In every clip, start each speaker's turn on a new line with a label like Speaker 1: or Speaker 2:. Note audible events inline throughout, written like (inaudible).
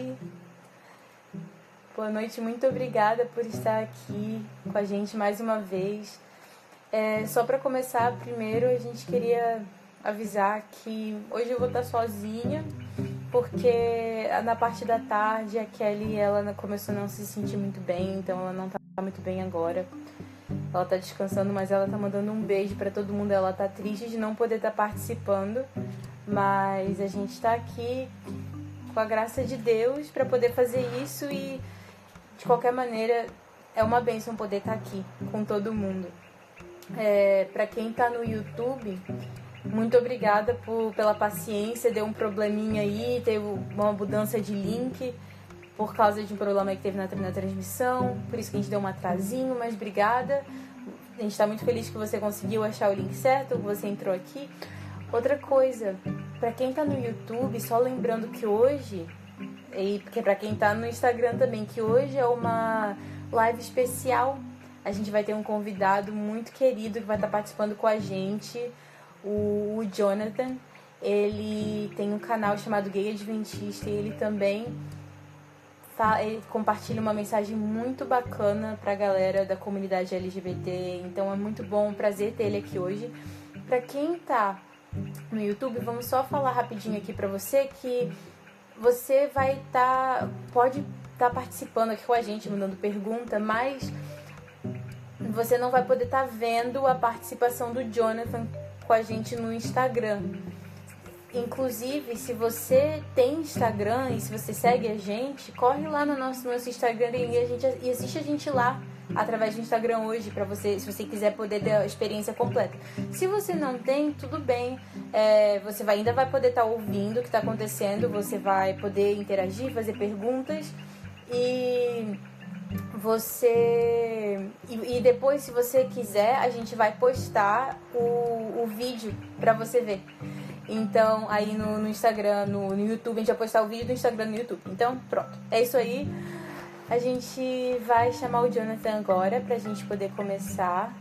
Speaker 1: Noite. Boa noite, muito obrigada por estar aqui com a gente mais uma vez. É, só para começar, primeiro a gente queria avisar que hoje eu vou estar sozinha, porque na parte da tarde a Kelly ela começou a não se sentir muito bem, então ela não tá muito bem agora. Ela tá descansando, mas ela tá mandando um beijo para todo mundo. Ela tá triste de não poder estar tá participando, mas a gente tá aqui com a graça de Deus para poder fazer isso e de qualquer maneira é uma bênção poder estar aqui com todo mundo. É, para quem está no YouTube, muito obrigada por, pela paciência. Deu um probleminha aí, teve uma mudança de link por causa de um problema que teve na, na transmissão. Por isso que a gente deu um atrasinho, mas obrigada. A gente está muito feliz que você conseguiu achar o link certo, que você entrou aqui. Outra coisa, para quem tá no YouTube, só lembrando que hoje, e porque para quem tá no Instagram também, que hoje é uma live especial. A gente vai ter um convidado muito querido que vai estar tá participando com a gente, o, Jonathan. Ele tem um canal chamado Gay Adventista e ele também compartilha uma mensagem muito bacana para a galera da comunidade LGBT. Então é muito bom, um prazer ter ele aqui hoje. Para quem tá no YouTube, vamos só falar rapidinho aqui para você que você vai estar, tá, pode estar tá participando aqui com a gente, mandando pergunta, mas você não vai poder estar tá vendo a participação do Jonathan com a gente no Instagram. Inclusive, se você tem Instagram e se você segue a gente, corre lá no nosso, no nosso Instagram e, a gente, e assiste a gente lá através do Instagram hoje para você, se você quiser poder ter a experiência completa. Se você não tem, tudo bem, é, você vai, ainda vai poder estar tá ouvindo o que está acontecendo, você vai poder interagir, fazer perguntas e você e, e depois se você quiser a gente vai postar o, o vídeo para você ver. Então, aí no, no Instagram, no, no, YouTube, a gente vai postar o vídeo do Instagram no YouTube. Então, pronto. É isso aí. A gente vai chamar o Jonathan agora pra gente poder começar.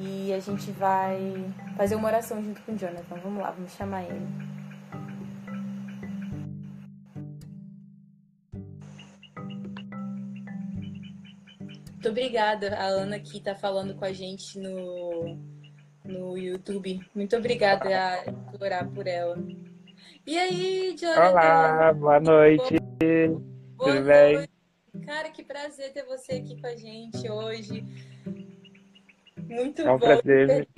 Speaker 1: E a gente vai fazer uma oração junto com o Jonathan. Vamos lá, vamos chamar ele. Muito obrigada a Ana que está falando com a gente no, no YouTube. Muito obrigada a orar por ela. E aí, Jonathan?
Speaker 2: Olá, boa noite.
Speaker 1: Boa Tudo noite. bem? Cara, que prazer ter você aqui com a gente hoje. Muito
Speaker 2: é um
Speaker 1: bom.
Speaker 2: Prazer,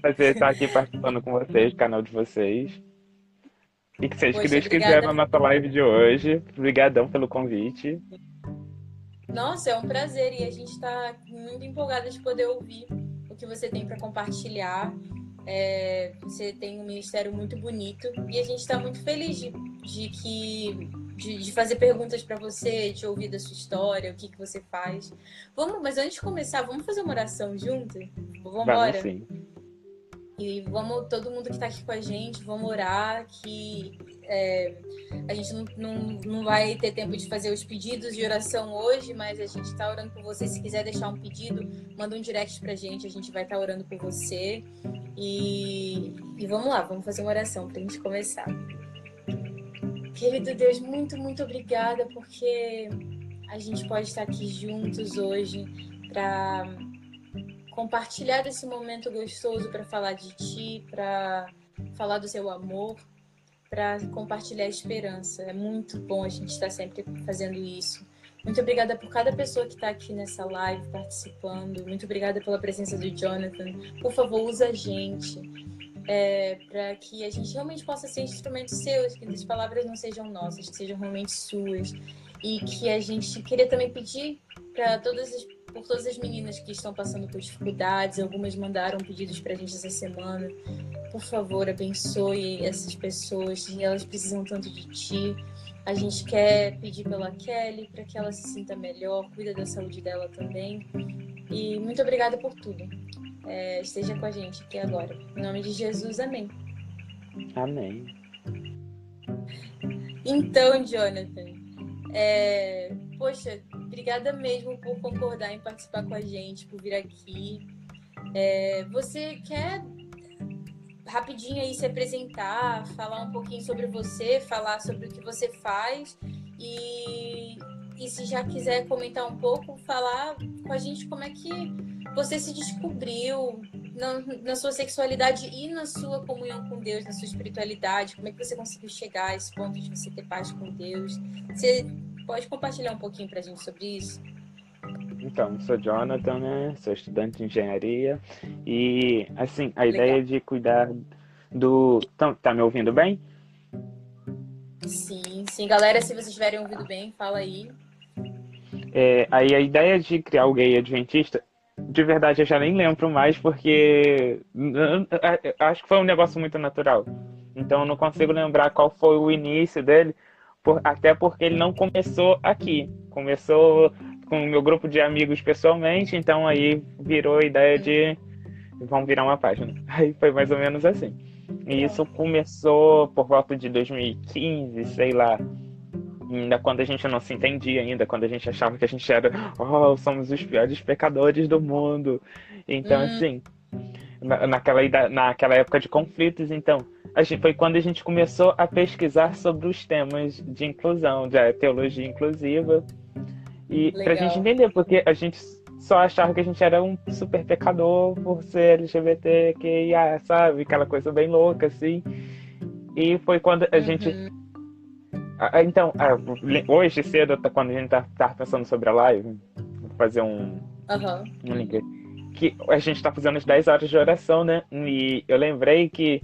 Speaker 2: prazer estar aqui participando com vocês, do canal de vocês. E que seja Poxa, que Deus quiser na nossa live de hoje. Obrigadão pelo convite.
Speaker 1: Nossa, é um prazer e a gente está muito empolgada de poder ouvir o que você tem para compartilhar. É, você tem um ministério muito bonito e a gente está muito feliz de, de que de, de fazer perguntas para você, de ouvir da sua história, o que, que você faz. Vamos, mas antes de começar, vamos fazer uma oração junto? Vamos embora?
Speaker 2: Sim.
Speaker 1: E vamos, todo mundo que está aqui com a gente, vamos orar que é, a gente não, não, não vai ter tempo de fazer os pedidos de oração hoje, mas a gente está orando por você. Se quiser deixar um pedido, manda um direct pra gente, a gente vai estar tá orando por você. E, e vamos lá, vamos fazer uma oração para a gente começar. Querido Deus, muito, muito obrigada, porque a gente pode estar aqui juntos hoje para compartilhar desse momento gostoso para falar de ti, para falar do seu amor, para compartilhar a esperança. É muito bom a gente estar sempre fazendo isso. Muito obrigada por cada pessoa que está aqui nessa live participando. Muito obrigada pela presença do Jonathan. Por favor, usa a gente é, para que a gente realmente possa ser instrumentos seus, que as palavras não sejam nossas, que sejam realmente suas. E que a gente queria também pedir para todas as por todas as meninas que estão passando por dificuldades. Algumas mandaram pedidos para a gente essa semana. Por favor, abençoe essas pessoas. Elas precisam tanto de ti. A gente quer pedir pela Kelly para que ela se sinta melhor, cuida da saúde dela também. E muito obrigada por tudo. É, esteja com a gente aqui agora. Em nome de Jesus, amém.
Speaker 2: Amém.
Speaker 1: Então, Jonathan, é, poxa, obrigada mesmo por concordar em participar com a gente, por vir aqui. É, você quer rapidinho aí se apresentar, falar um pouquinho sobre você, falar sobre o que você faz e, e se já quiser comentar um pouco, falar com a gente como é que você se descobriu na, na, sua sexualidade e na sua comunhão com Deus, na sua espiritualidade, como é que você conseguiu chegar a esse ponto de você ter paz com Deus. Você pode compartilhar um pouquinho para a gente sobre isso?
Speaker 2: Então, sou Jonathan, né? Sou estudante de engenharia e, assim, a Legal. ideia de cuidar do... Então, tá me ouvindo bem?
Speaker 1: Sim, sim. Galera, se vocês estiverem ouvindo bem, fala aí.
Speaker 2: É, aí a ideia de criar o gay adventista, de verdade eu já nem lembro mais, porque acho que foi um negócio muito natural. Então eu não consigo lembrar qual foi o início dele, por, até porque ele não começou aqui. Começou com o meu grupo de amigos pessoalmente, então aí virou a ideia de vamos virar uma página. (laughs) Aí foi mais ou menos assim. E isso começou por volta de 2015, sei lá. Ainda quando a gente não se entendia ainda, quando a gente achava que a gente era, oh, somos os piores pecadores do mundo. Então, hum. assim, naquela, naquela época de conflitos, então, a gente, foi quando a gente começou a pesquisar sobre os temas de inclusão, de teologia inclusiva. E Legal. pra gente entender, porque a gente só achava que a gente era um super pecador por ser LGBT, que, sabe? Aquela coisa bem louca, assim. E foi quando a uhum. gente. Então, hoje cedo, quando a gente tá, tá pensando sobre a live, vou fazer um,
Speaker 1: uhum.
Speaker 2: um link. Que a gente tá fazendo as 10 horas de oração, né? E eu lembrei que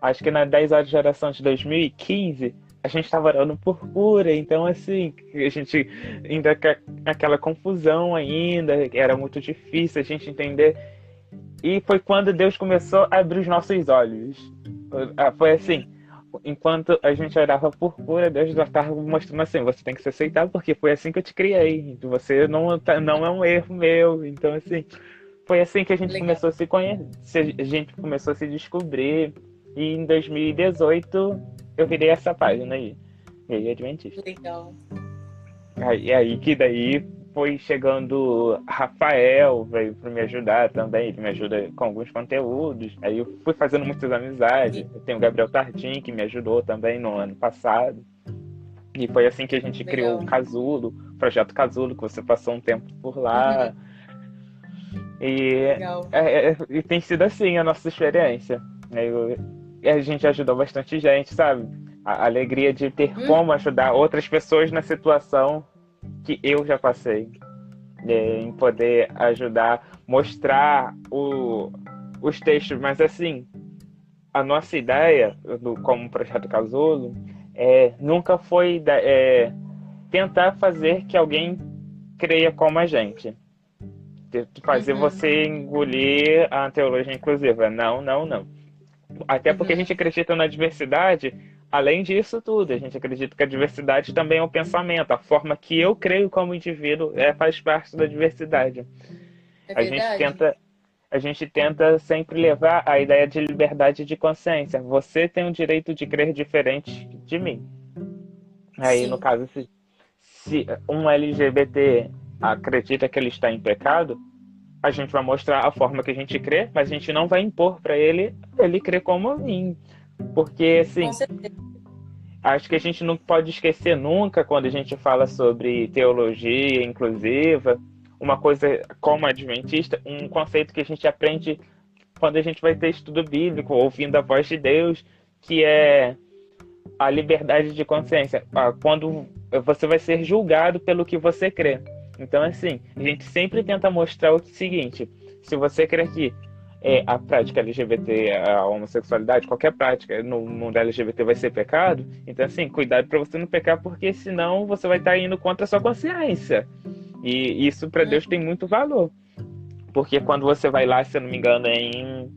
Speaker 2: acho que nas 10 horas de oração de 2015 a gente estava orando por cura, então assim, a gente ainda aquela confusão ainda, era muito difícil a gente entender. E foi quando Deus começou a abrir os nossos olhos. Ah, foi assim, enquanto a gente orava por cura, Deus já estava mostrando assim, você tem que se aceitar porque foi assim que eu te criei. Você não, tá, não é um erro meu. Então assim, foi assim que a gente Legal. começou a se conhecer, a gente começou a se descobrir. E em 2018 eu virei essa página aí. E aí, Adventista.
Speaker 1: Legal.
Speaker 2: Aí, aí que daí foi chegando Rafael, veio para me ajudar também, ele me ajuda com alguns conteúdos. Aí eu fui fazendo muitas amizades. Eu tenho o Gabriel Tardim, que me ajudou também no ano passado. E foi assim que a gente Legal. criou o Casulo, o projeto Casulo, que você passou um tempo por lá. Uhum. E, é, é, e tem sido assim a nossa experiência. Eu, e a gente ajudou bastante gente, sabe? A alegria de ter hum. como ajudar outras pessoas na situação que eu já passei. É, em poder ajudar, mostrar o, os textos. Mas, assim, a nossa ideia, do, como Projeto Casulo, é, nunca foi é, tentar fazer que alguém creia como a gente. Fazer uhum. você engolir a teologia inclusiva. Não, não, não até porque a gente acredita na diversidade, além disso tudo, a gente acredita que a diversidade também é um pensamento, a forma que eu creio como indivíduo é, faz parte da diversidade. É a gente tenta a gente tenta sempre levar a ideia de liberdade de consciência. Você tem o direito de crer diferente de mim. Aí, Sim. no caso, se, se um LGBT acredita que ele está em pecado, a gente vai mostrar a forma que a gente crê, mas a gente não vai impor para ele ele crer como mim. Porque, assim, acho que a gente não pode esquecer nunca, quando a gente fala sobre teologia inclusiva, uma coisa como adventista, um conceito que a gente aprende quando a gente vai ter estudo bíblico, ouvindo a voz de Deus, que é a liberdade de consciência. Ah, quando você vai ser julgado pelo que você crê. Então, assim, a gente sempre tenta mostrar o seguinte: se você crê que é, a prática LGBT, a homossexualidade, qualquer prática no mundo LGBT vai ser pecado, então, assim, cuidado para você não pecar, porque senão você vai estar tá indo contra a sua consciência. E isso para Deus tem muito valor. Porque quando você vai lá, se eu não me engano, em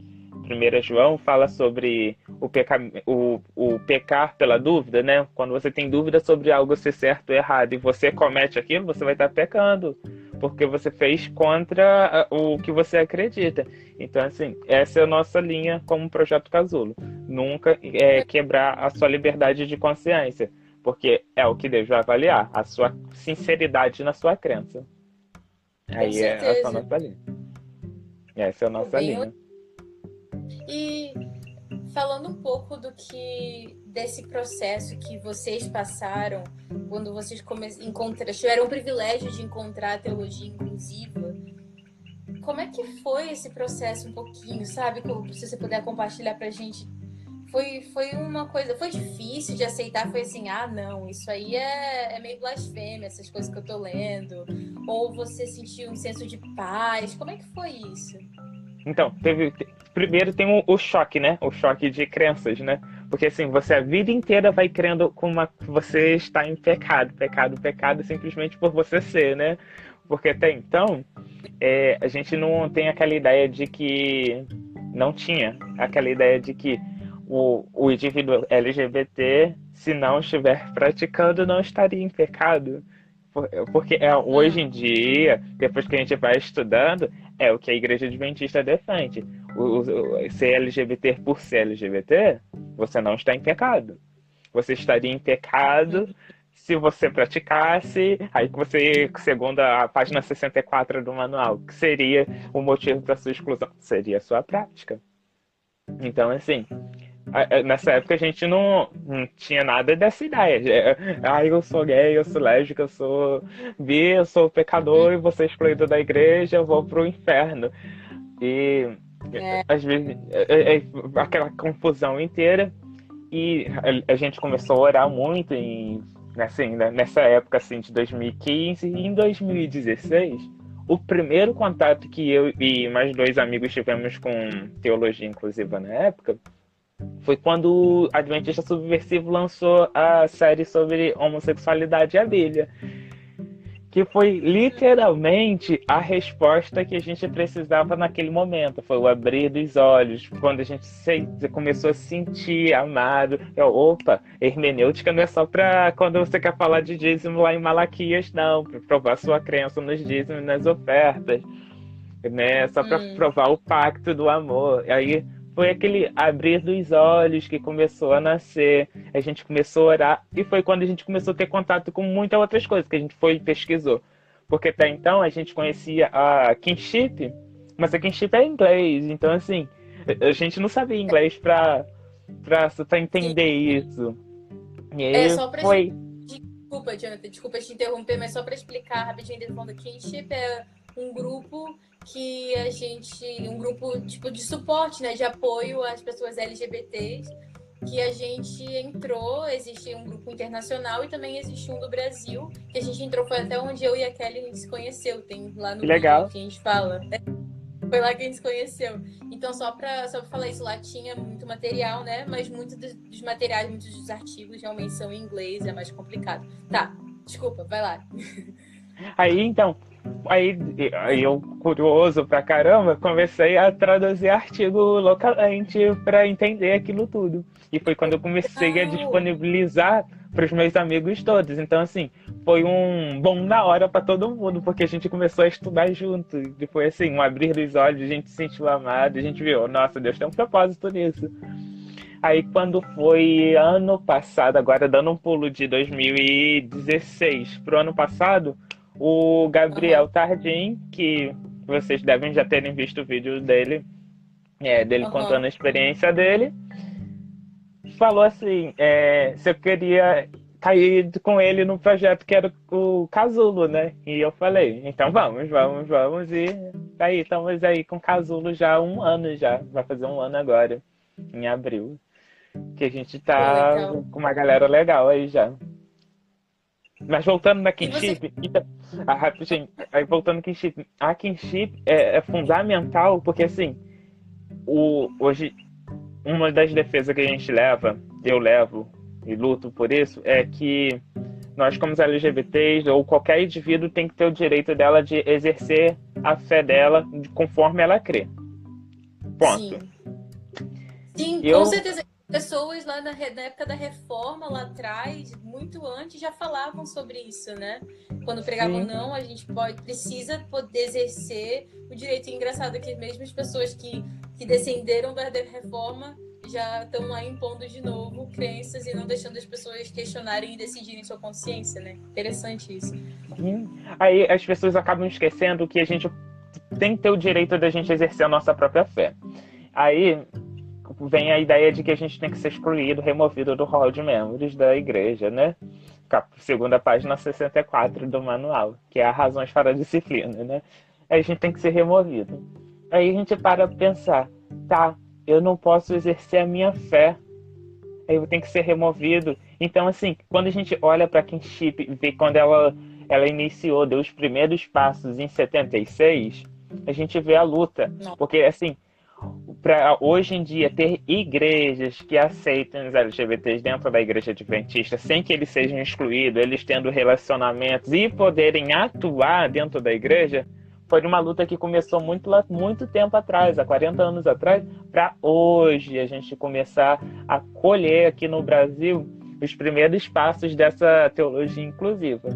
Speaker 2: 1 João, fala sobre o, peca... o, o pecar pela dúvida, né? Quando você tem dúvida sobre algo ser certo ou errado e você comete aquilo, você vai estar pecando. Porque você fez contra o que você acredita. Então, assim, essa é a nossa linha como projeto Casulo. Nunca é, quebrar a sua liberdade de consciência. Porque é o que Deus vai avaliar, a sua sinceridade na sua crença. Aí é a nossa linha. Essa é a nossa Bem, linha.
Speaker 1: E falando um pouco do que desse processo que vocês passaram quando vocês encontraram, tiveram o privilégio de encontrar a teologia inclusiva. Como é que foi esse processo um pouquinho, sabe? Se você puder compartilhar pra gente. Foi, foi uma coisa, foi difícil de aceitar, foi assim, ah, não, isso aí é, é meio blasfêmia, essas coisas que eu tô lendo. Ou você sentiu um senso de paz, como é que foi isso?
Speaker 2: Então, teve, primeiro tem o, o, choque, né? O choque de crenças, né? Porque assim, você a vida inteira vai crendo com uma, que você está em pecado, pecado, pecado, simplesmente por você ser, né? Porque até então, é, a gente não tem aquela ideia de que. Não tinha aquela ideia de que o, o indivíduo LGBT, se não estiver praticando, não estaria em pecado. Porque é, hoje em dia, depois que a gente vai estudando, é o que a igreja adventista defende. O, o, ser LGBT por ser LGBT, você não está em pecado. Você estaria em pecado se você praticasse, aí que você, segundo a página 64 do manual, que seria o motivo para sua exclusão? Seria a sua prática. Então, assim, nessa época a gente não, não tinha nada dessa ideia. Ah, eu sou gay, eu sou lésbica, eu sou bi, eu sou pecador e vou ser excluído da igreja, eu vou pro inferno. E é. às vezes é, é, aquela confusão inteira. E a, a, gente começou a orar muito em, assim, né, nessa época assim, de 2015 e em 2016. O primeiro contato que eu e mais dois amigos tivemos com teologia inclusiva na época foi quando o Adventista Subversivo lançou a série sobre homossexualidade e a Bíblia. Que foi literalmente a resposta que a gente precisava naquele momento. Foi o abrir dos olhos, quando a gente se, começou a sentir amado. Eu, opa, hermenêutica não é só para quando você quer falar de dízimo lá em Malaquias, não, para provar sua crença nos dízimos e nas ofertas. Né? Só para hum. provar o pacto do amor. E aí foi aquele abrir dos olhos que começou a nascer, a gente começou a orar, e foi quando a gente começou a ter contato com muitas outras coisas que a gente foi e pesquisou. Porque até então a gente conhecia a kinship, mas a kinship é inglês, então assim, a gente não sabia inglês para para entender isso.
Speaker 1: E é só pra foi... Desculpa, Jonathan, desculpa te interromper, mas só para explicar rapidinho, dentro do kinship é um grupo que a gente, um grupo tipo de suporte, né, de apoio às pessoas LGBTs, que a gente entrou, existe um grupo internacional e também existe um do Brasil, que a gente entrou, foi até onde eu e a Kelly a gente se conheceu, tem lá no
Speaker 2: Legal.
Speaker 1: que a gente fala. Foi lá que a gente se conheceu. Então, só para só pra falar isso, lá tinha muito material, né? Mas muitos dos materiais, muitos dos artigos realmente são em inglês, é mais complicado. Tá, desculpa, vai lá.
Speaker 2: Aí, então, Aí, aí eu, curioso pra caramba, comecei a traduzir artigo localmente para entender aquilo tudo. E foi quando eu comecei a disponibilizar para os meus amigos todos. Então, assim, foi um bom na hora para todo mundo, porque a gente começou a estudar junto. E foi assim, um abrir dos olhos, a gente se sentiu amado, a gente viu, nossa, Deus tem um propósito nisso. Aí quando foi ano passado, agora dando um pulo de 2016 pro ano passado, o Gabriel uhum. Tardim, que vocês devem já terem visto o vídeo dele, é, dele uhum. contando a experiência dele. falou assim, é, se eu queria cair com ele no projeto que era o Casulo, né? E eu falei, então vamos, vamos, vamos. E aí, estamos aí com o Casulo já há um ano já. Vai fazer um ano agora, em abril. Que a gente tá com uma galera legal aí já. Mas voltando na Kinship, então, a, rapidinho, aí voltando na Kinship, a Kinship é, é fundamental porque assim, o, hoje uma das defesas que a gente leva, eu levo e luto por isso, é que nós, como LGBTs, ou qualquer indivíduo, tem que ter o direito dela de exercer a fé dela conforme ela crê. Ponto.
Speaker 1: Sim, Sim eu... com certeza. Pessoas lá na, na, época da reforma, lá atrás, muito antes, já falavam sobre isso, né? Quando pregavam, Sim. não, a gente pode, precisa poder exercer o direito. E engraçado que mesmo as pessoas que, que descenderam da reforma já estão lá impondo de novo crenças e não deixando as pessoas questionarem e decidirem sua consciência, né? Interessante isso.
Speaker 2: Aí as pessoas acabam esquecendo que a gente tem que ter o direito da gente exercer a nossa própria fé. Aí vem a ideia de que a gente tem que ser excluído, removido do hall de membros da igreja, né? Segunda página 64 do manual, que é a razões para a disciplina, né? Aí a gente tem que ser removido. Aí a gente para pensar, tá, eu não posso exercer a minha fé. Aí eu tenho que ser removido. Então, assim, quando a gente olha para Kinship vê quando ela, ela iniciou, deu os primeiros passos em 76, a gente vê a luta. Não. Porque, assim, para hoje em dia ter igrejas que aceitem os LGBTs dentro da igreja adventista sem que eles sejam excluídos, eles tendo relacionamentos e poderem atuar dentro da igreja, foi uma luta que começou muito, muito tempo atrás, há 40 anos atrás, para hoje a gente começar a colher aqui no Brasil os primeiros passos dessa teologia inclusiva.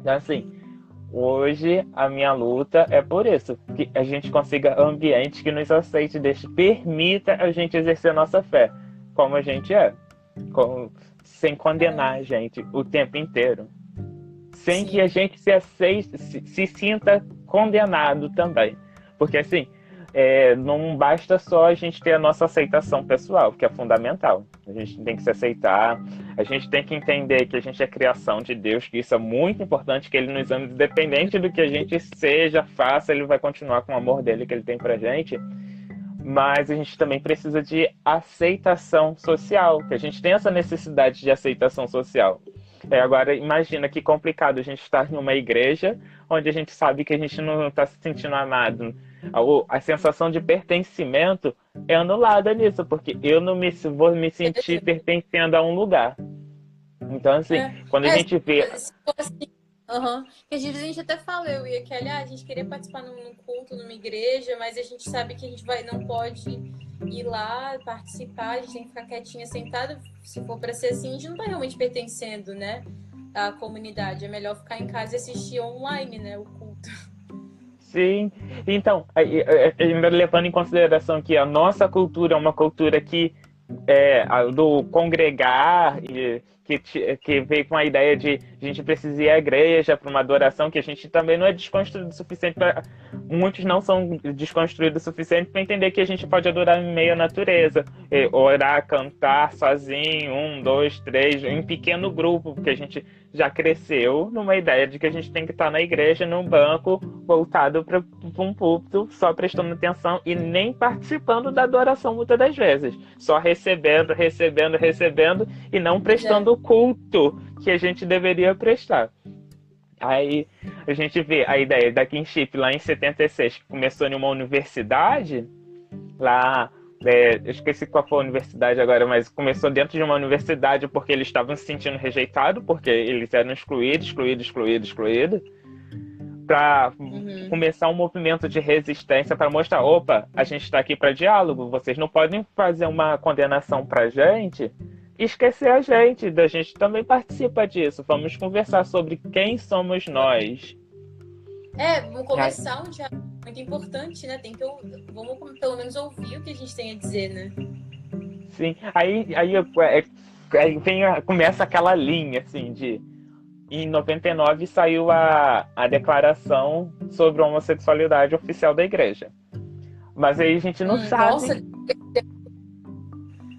Speaker 2: Então, assim, hoje a minha luta é por isso, que a gente consiga ambiente que nos aceite, deixe, permita a gente exercer a nossa fé, como a gente é, com, sem condenar a gente o tempo inteiro sem Sim. que a gente se, aceite, se, se, sinta condenado também. Porque assim, é, não basta só a gente ter a nossa aceitação pessoal, que é fundamental. A gente tem que se aceitar, a gente tem que entender que a gente é criação de Deus, que isso é muito importante, que Ele nos ama, independente do que a gente seja, faça, Ele vai continuar com o amor dele que Ele tem pra gente. Mas a gente também precisa de aceitação social, que a gente tem essa necessidade de aceitação social. É, agora, imagina que complicado a gente estar em uma igreja onde a gente sabe que a gente não está se sentindo amado. A, a, sensação de pertencimento é anulada nisso, porque eu não me, vou me sentir pertencendo a um lugar. Então, assim, é, quando a é, gente vê. Assim,
Speaker 1: Uhum. Que às vezes a gente até fala, eu e a Kelly, ah, a gente queria participar num, culto, numa igreja, mas a gente sabe que a gente vai, não pode ir lá participar, a gente tem que ficar quietinha, sentada. Se for para ser assim, a gente não tá realmente pertencendo, né? À comunidade. É melhor ficar em casa e assistir online, né? O culto.
Speaker 2: Sim. Então, ainda levando em consideração que a nossa cultura é uma cultura que é, do congregar e que, que veio com a ideia de a gente precisa ir à igreja para uma adoração, que a gente também não é desconstruído o suficiente para. Muitos não são desconstruídos o suficiente para entender que a gente pode adorar em meio à natureza, orar, cantar sozinho, um, dois, três, em pequeno grupo, porque a gente já cresceu numa ideia de que a gente tem que estar na igreja, num banco, voltado para um púlpito, só prestando atenção e nem participando da adoração muitas das vezes. Só recebendo, recebendo, recebendo e não prestando culto que a gente deveria prestar. Aí a gente vê a ideia da Kinship lá em 76, que começou em uma universidade, lá é, eu esqueci qual foi a universidade agora, mas começou dentro de uma universidade porque eles estavam se sentindo rejeitados, porque eles eram excluídos, excluídos, excluídos, excluídos, para uhum. começar um movimento de resistência para mostrar, opa, a gente está aqui para diálogo, vocês não podem fazer uma condenação para gente e esquecer a gente, da gente também participa disso. Vamos conversar sobre quem somos nós.
Speaker 1: É, vamos começar um diálogo muito importante, né? Tem que vamos pelo menos ouvir o que a gente tem a dizer, né?
Speaker 2: Sim, aí, aí, é, aí vem, começa aquela linha, assim, de em 99 saiu a, a declaração sobre a homossexualidade oficial da igreja. Mas aí a gente não hum, sabe. Nossa.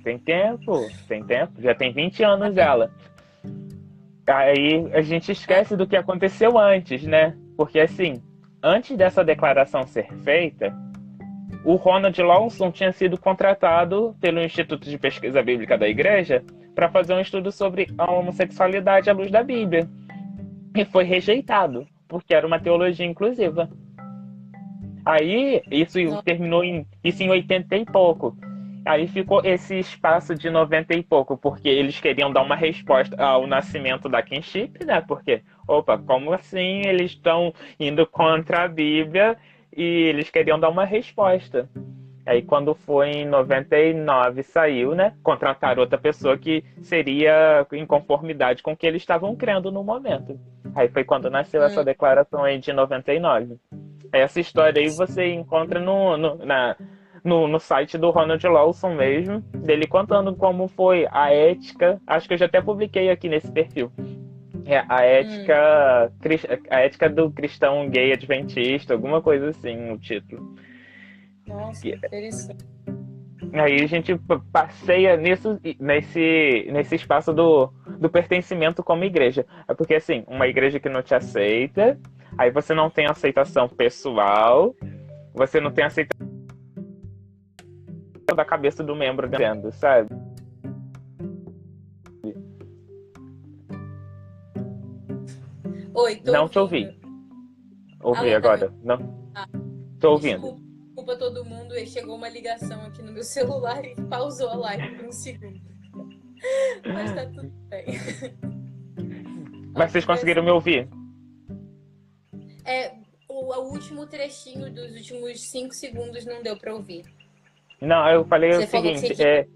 Speaker 2: Tem tempo, tem tempo, já tem 20 anos ela. Aí a gente esquece do que aconteceu antes, né? Porque assim, antes dessa declaração ser feita, o Ronald Lawson tinha sido contratado pelo Instituto de Pesquisa Bíblica da Igreja para fazer um estudo sobre a homossexualidade à luz da Bíblia. E foi rejeitado, porque era uma teologia inclusiva. Aí, isso terminou em, isso em 80 e pouco. Aí ficou esse espaço de 90 e pouco, porque eles queriam dar uma resposta ao nascimento da kinship, né? Porque, opa, como assim eles estão indo contra a Bíblia e eles queriam dar uma resposta. Aí quando foi em 99 saiu, né? Contrataram outra pessoa que seria em conformidade com o que eles estavam crendo no momento. Aí foi quando nasceu essa hum. declaração aí de 99. Essa história aí você encontra no, no, na, no, no site do Ronald Lawson mesmo, dele contando como foi a ética. Acho que eu já até publiquei aqui nesse perfil. É a ética, hum. a ética do cristão gay adventista, alguma coisa assim, o título.
Speaker 1: Nossa, que interessante.
Speaker 2: Aí a gente passeia nisso, nesse, nesse espaço do, do pertencimento como igreja. É porque, assim, uma igreja que não te aceita, aí você não tem aceitação pessoal, você não tem aceitação da cabeça do membro dentro, sabe?
Speaker 1: Oi,
Speaker 2: Não
Speaker 1: ouvindo.
Speaker 2: te ouvi. Ouvi agora. Não. Ah, tô ouvindo.
Speaker 1: Desculpa todo mundo, chegou uma ligação aqui no meu celular e pausou a live por um segundo. Mas tá tudo bem.
Speaker 2: Mas vocês conseguiram me ouvir?
Speaker 1: É, o, o último trechinho dos últimos cinco segundos não deu para ouvir.
Speaker 2: Não, eu falei Você o seguinte, é,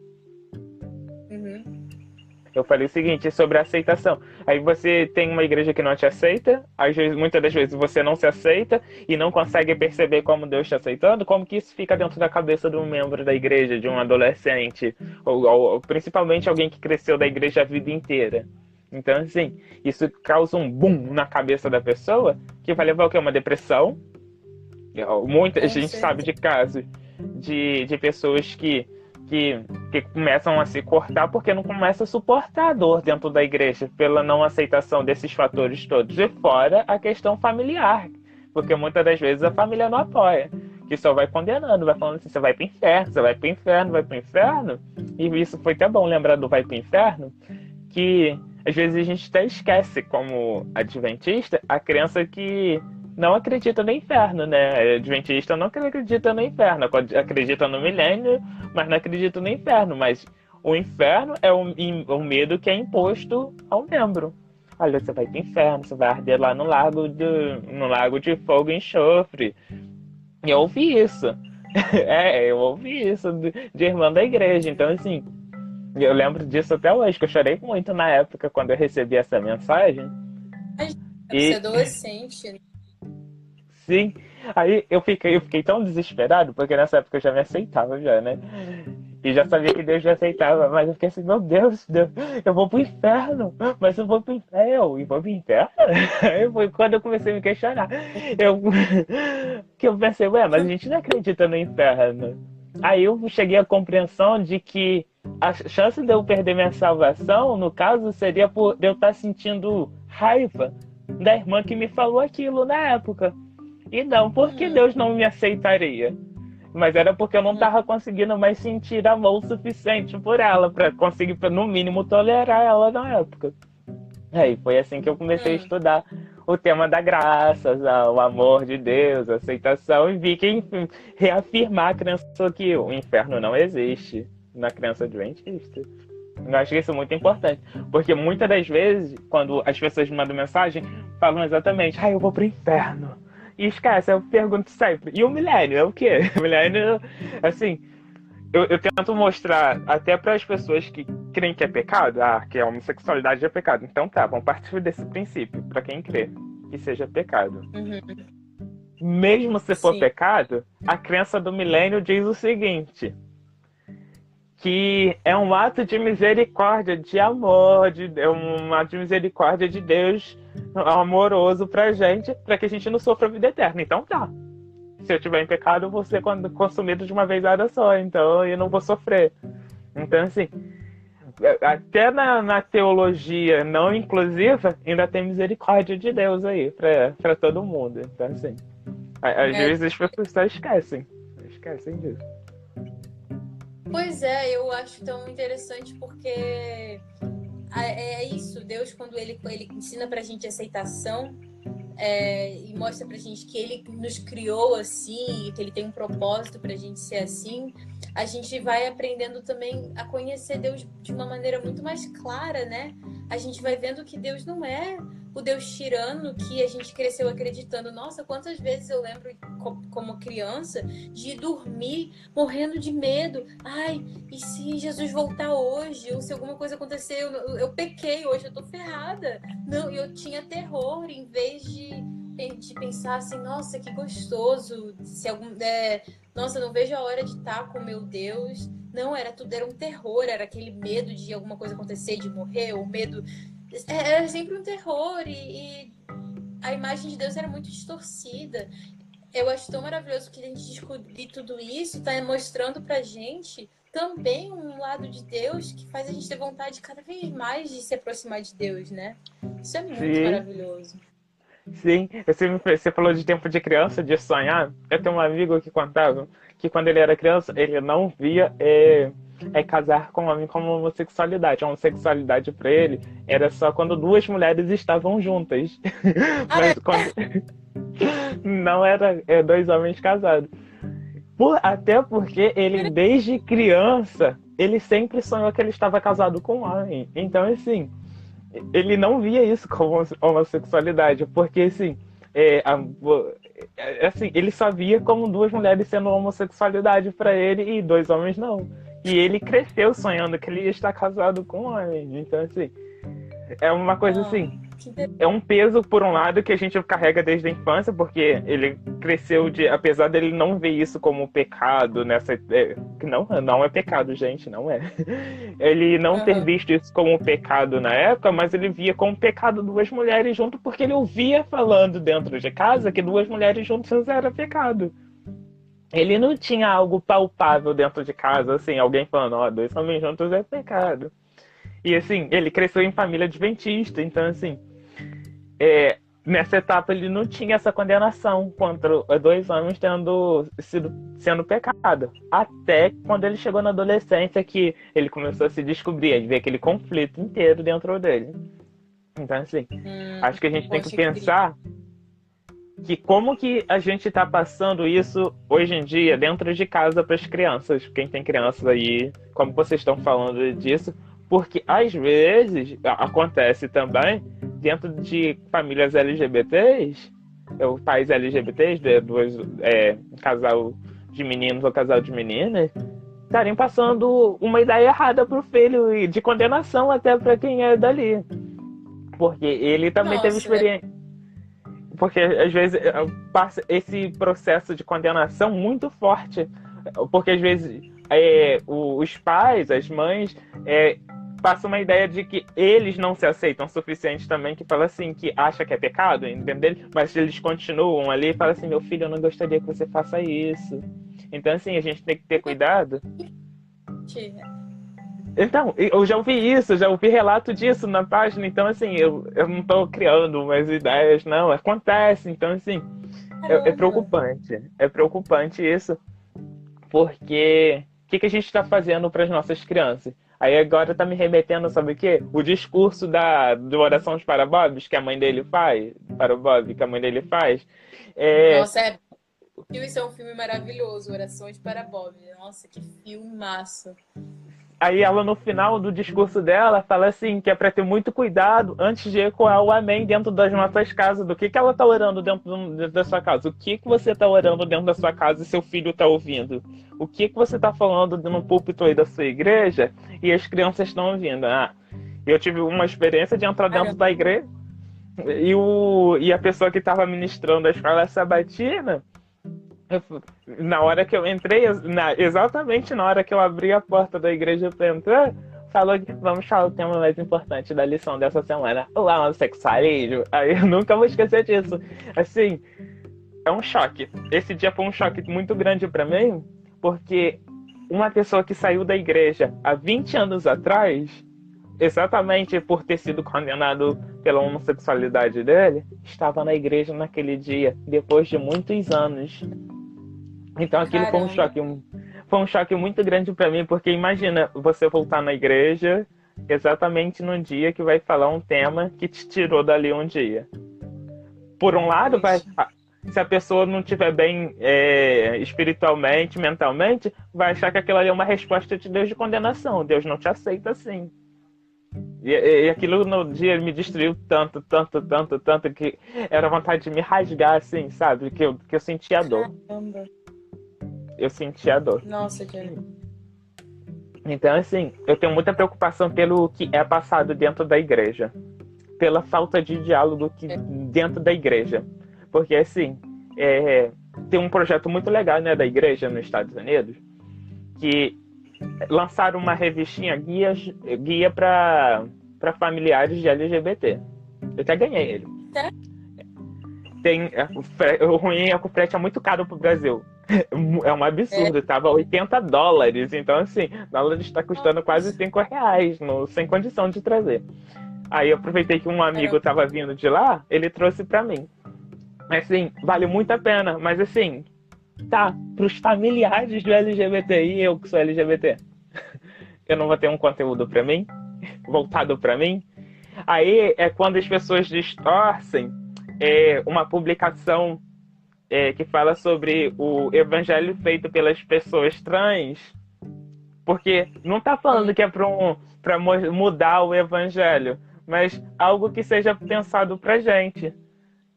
Speaker 2: eu falei o seguinte sobre aceitação. Aí você tem uma igreja que não te aceita, às vezes, muitas das vezes você não se aceita e não consegue perceber como Deus está aceitando, como que isso fica dentro da cabeça de um membro da igreja, de um adolescente, ou, ou principalmente alguém que cresceu da igreja a vida inteira. Então, assim, isso causa um boom na cabeça da pessoa que vai levar o quê? Uma depressão. Muita gente sabe de casos de, de pessoas que que, que começam a se cortar porque não começa a suportar a dor dentro da igreja pela não aceitação desses fatores todos. E fora a questão familiar, porque muitas das vezes a família não apoia, que só vai condenando, vai falando assim, você vai pro inferno, você vai pro inferno, vai pro inferno. E isso foi até bom lembrar do vai pro inferno, que às vezes a gente até esquece como adventista a crença que não acredita no inferno, né? Adventista não acredita no inferno, acredita no milênio, mas não acredita no inferno. Mas o inferno é o, o medo que é imposto ao membro. Olha, você vai pro inferno, você vai arder lá no lago de, no lago de fogo e enxofre. E eu ouvi isso. (laughs) é, eu ouvi isso de, de irmã da igreja. Então, assim, eu lembro disso até hoje, que eu chorei muito na época quando eu recebi essa mensagem.
Speaker 1: Você e... é adolescente, né?
Speaker 2: Sim. Aí eu fiquei, eu fiquei tão desesperado, porque nessa época eu já me aceitava já, né? E já sabia que Deus me aceitava, mas eu fiquei assim, meu Deus, Deus eu vou pro inferno, mas eu vou pro inferno, e vou pro inferno? (laughs) Foi quando eu comecei a me questionar. Eu, (laughs) que eu pensei, ué, mas a gente não acredita no inferno. Aí eu cheguei à compreensão de que a chance de eu perder minha salvação, no caso, seria por eu estar sentindo raiva da irmã que me falou aquilo na época. E não porque hum. Deus não me aceitaria. Mas era porque eu não estava hum. conseguindo mais sentir amor o suficiente por ela, para conseguir, no mínimo, tolerar ela na época. Aí foi assim que eu comecei a hum. estudar o tema da graça, o amor de Deus, a aceitação, e vi que, enfim, reafirmar a crença que o inferno não existe na crença adventista. Eu acho que isso é muito importante. Porque muitas das vezes, quando as pessoas me mandam mensagem, falam exatamente, ah, eu vou pro inferno. E esquece, eu pergunto sempre, e o milênio é o quê? (laughs) O milênio, assim, eu, eu tento mostrar até para as pessoas que creem que é pecado, ah, que a homossexualidade é pecado. Então tá, vamos partir desse princípio, para quem crê que seja pecado. Uhum. Mesmo se for Sim. pecado, a crença do milênio diz o seguinte: que é um ato de misericórdia, de amor, de, é um ato de misericórdia de Deus amoroso pra gente, para que a gente não sofra a vida eterna. Então tá. Se eu tiver em pecado, eu vou ser consumido de uma vez só, então eu não vou sofrer. Então, assim, até na, na, teologia não inclusiva, ainda tem misericórdia de Deus aí para todo mundo. Então, assim, às é. vezes as pessoas só esquecem. Esquecem disso.
Speaker 1: Pois é, eu acho tão interessante porque é, é isso, Deus quando ele, ele ensina pra gente aceitação é, e mostra pra gente que ele nos criou assim, que ele tem um propósito pra gente ser assim, a gente vai aprendendo também a conhecer Deus de uma maneira muito mais clara, né? A gente vai vendo que Deus não é o Deus tirano que a gente cresceu acreditando. Nossa, quantas vezes eu lembro como criança de dormir morrendo de medo. Ai, e se Jesus voltar hoje? Ou se alguma coisa acontecer, eu, eu pequei hoje, eu tô ferrada. Não, eu tinha terror em vez de, de pensar assim, nossa, que gostoso. Se algum, é, nossa, não vejo a hora de estar com meu Deus. Não, era tudo, era um terror, era aquele medo de alguma coisa acontecer, de morrer, ou medo era sempre um terror e, e a imagem de Deus era muito distorcida. Eu acho tão maravilhoso que a gente descobrir tudo isso está mostrando pra gente também um lado de Deus que faz a gente ter vontade cada vez mais de se aproximar de Deus, né? Isso é muito Sim. maravilhoso.
Speaker 2: Sim, você, você falou de tempo de criança, de sonhar. Eu tenho um amigo que contava que quando ele era criança, ele não via é, é casar com um homem como homossexualidade. A homossexualidade para ele era só quando duas mulheres estavam juntas. (laughs) Ah, Mas é? quando... (laughs) não era é, dois homens casados. Por, até porque ele, desde criança, ele sempre sonhou que ele estava casado com um homem. Então, assim, ele não via isso como homossexualidade, porque, assim, é, a, é, assim, ele só via como duas mulheres sendo homossexualidade para ele e dois homens não. E ele cresceu sonhando que ele ia estar casado com um homem. Então, assim, é uma coisa ah, assim. É um peso, por um lado, que a gente carrega desde a infância, porque ele cresceu de. Apesar dele não ver isso como pecado, nessa. É, não, não é pecado, gente, não é. (laughs) Ele não ter visto isso como pecado na época, mas ele via como pecado duas mulheres juntas, porque ele ouvia falando dentro de casa que duas mulheres juntas era pecado ele não tinha algo palpável dentro de casa, assim, alguém falando, ó, oh, dois homens juntos é pecado. E assim, ele cresceu em família adventista, então assim, é, nessa etapa ele não tinha essa condenação contra dois homens tendo sido sendo pecado. Até quando ele chegou na adolescência que ele começou a se descobrir, a ver aquele conflito inteiro dentro dele. Então assim, hum, acho que a gente tem que pensar que como que a gente está passando isso hoje em dia dentro de casa para as crianças, quem tem crianças aí, como vocês estão falando disso, porque às vezes acontece também dentro de famílias LGBTs, ou pais LGBTs, de dois, é, um casal de meninos ou casal de meninas, estarem passando uma ideia errada pro filho e de condenação até para quem é dali. Porque ele também Nossa, teve experiência porque às vezes passa esse processo de condenação muito forte, porque às vezes é, os pais, as mães, é, passam uma ideia de que eles não se aceitam o suficiente também, que fala assim, que acha que é pecado, entendeu? Mas eles continuam ali e falam assim, meu filho, eu não gostaria que você faça isso. Então, assim, a gente tem que ter cuidado. Então, eu já ouvi isso, já ouvi relato disso na página, então assim, eu, eu não estou criando umas ideias, não, acontece, então assim, é, é preocupante, é preocupante isso, porque o que, que a gente está fazendo para as nossas crianças? Aí agora está me remetendo, sabe o quê? O discurso da do Orações para Bobs, que a mãe dele faz, para o Bob, que a mãe dele faz.
Speaker 1: É... Nossa, é... Isso é um filme maravilhoso, Orações para Bob. Nossa, que filme massa.
Speaker 2: Aí ela, no final do discurso dela, fala assim, que é para ter muito cuidado antes de ecoar o amém dentro das nossas casas. Do que, que ela tá orando dentro, da sua casa? O que, que você tá orando dentro da sua casa e seu filho tá ouvindo? O que, que você tá falando no púlpito aí da sua igreja e as crianças estão ouvindo? Ah, eu tive uma experiência de entrar dentro da igreja e, o, e a pessoa que estava ministrando a escola sabatina (laughs) na hora que eu entrei, na, exatamente na hora que eu abri a porta da igreja para entrar, falou que vamos falar o tema mais importante da lição dessa semana, o homossexualismo. Aí eu nunca vou esquecer disso. Assim, é um choque. Esse dia foi um choque muito grande para mim, porque uma pessoa que saiu da igreja há 20 anos atrás, exatamente por ter sido condenado pela homossexualidade dele, estava na igreja naquele dia, depois de muitos anos. Então aquilo Caramba. foi um choque, um, foi um choque muito grande para mim, porque imagina você voltar na igreja exatamente no dia que vai falar um tema que te tirou dali um dia. Por um lado, vai, se a pessoa não estiver bem é, espiritualmente, mentalmente, vai achar que aquilo ali é uma resposta de Deus de condenação. Deus não te aceita assim. E, e, aquilo no dia me destruiu tanto, tanto, tanto, tanto, que era vontade de me rasgar, assim, sabe? Que eu, que eu sentia dor. Caramba. Eu sentia dor.
Speaker 1: Nossa, Johnny.
Speaker 2: Então, assim, eu tenho muita preocupação pelo que é passado dentro da igreja. Pela falta de diálogo que, é. dentro da igreja. Porque, assim, é, tem um projeto muito legal né, da igreja nos Estados Unidos que lançaram uma revistinha guia, guia para familiares de LGBT. Eu até ganhei ele. É? Tem, o, o ruim é que o frete é muito caro pro Brasil. É um absurdo, é. tava 80 dólares. Então, assim, dólar está custando quase 5 reais, no, sem condição de trazer. Aí eu aproveitei que um amigo estava vindo de lá, ele trouxe para mim. Assim, vale muito a pena, mas assim, tá, pros familiares do LGBTI, eu que sou LGBT, (laughs) eu não vou ter um conteúdo para mim, (laughs) voltado para mim. Aí é quando as pessoas distorcem é, uma publicação é, que fala sobre o evangelho feito pelas pessoas trans, porque não tá falando que é para um, pra mudar o evangelho, mas algo que seja pensado pra gente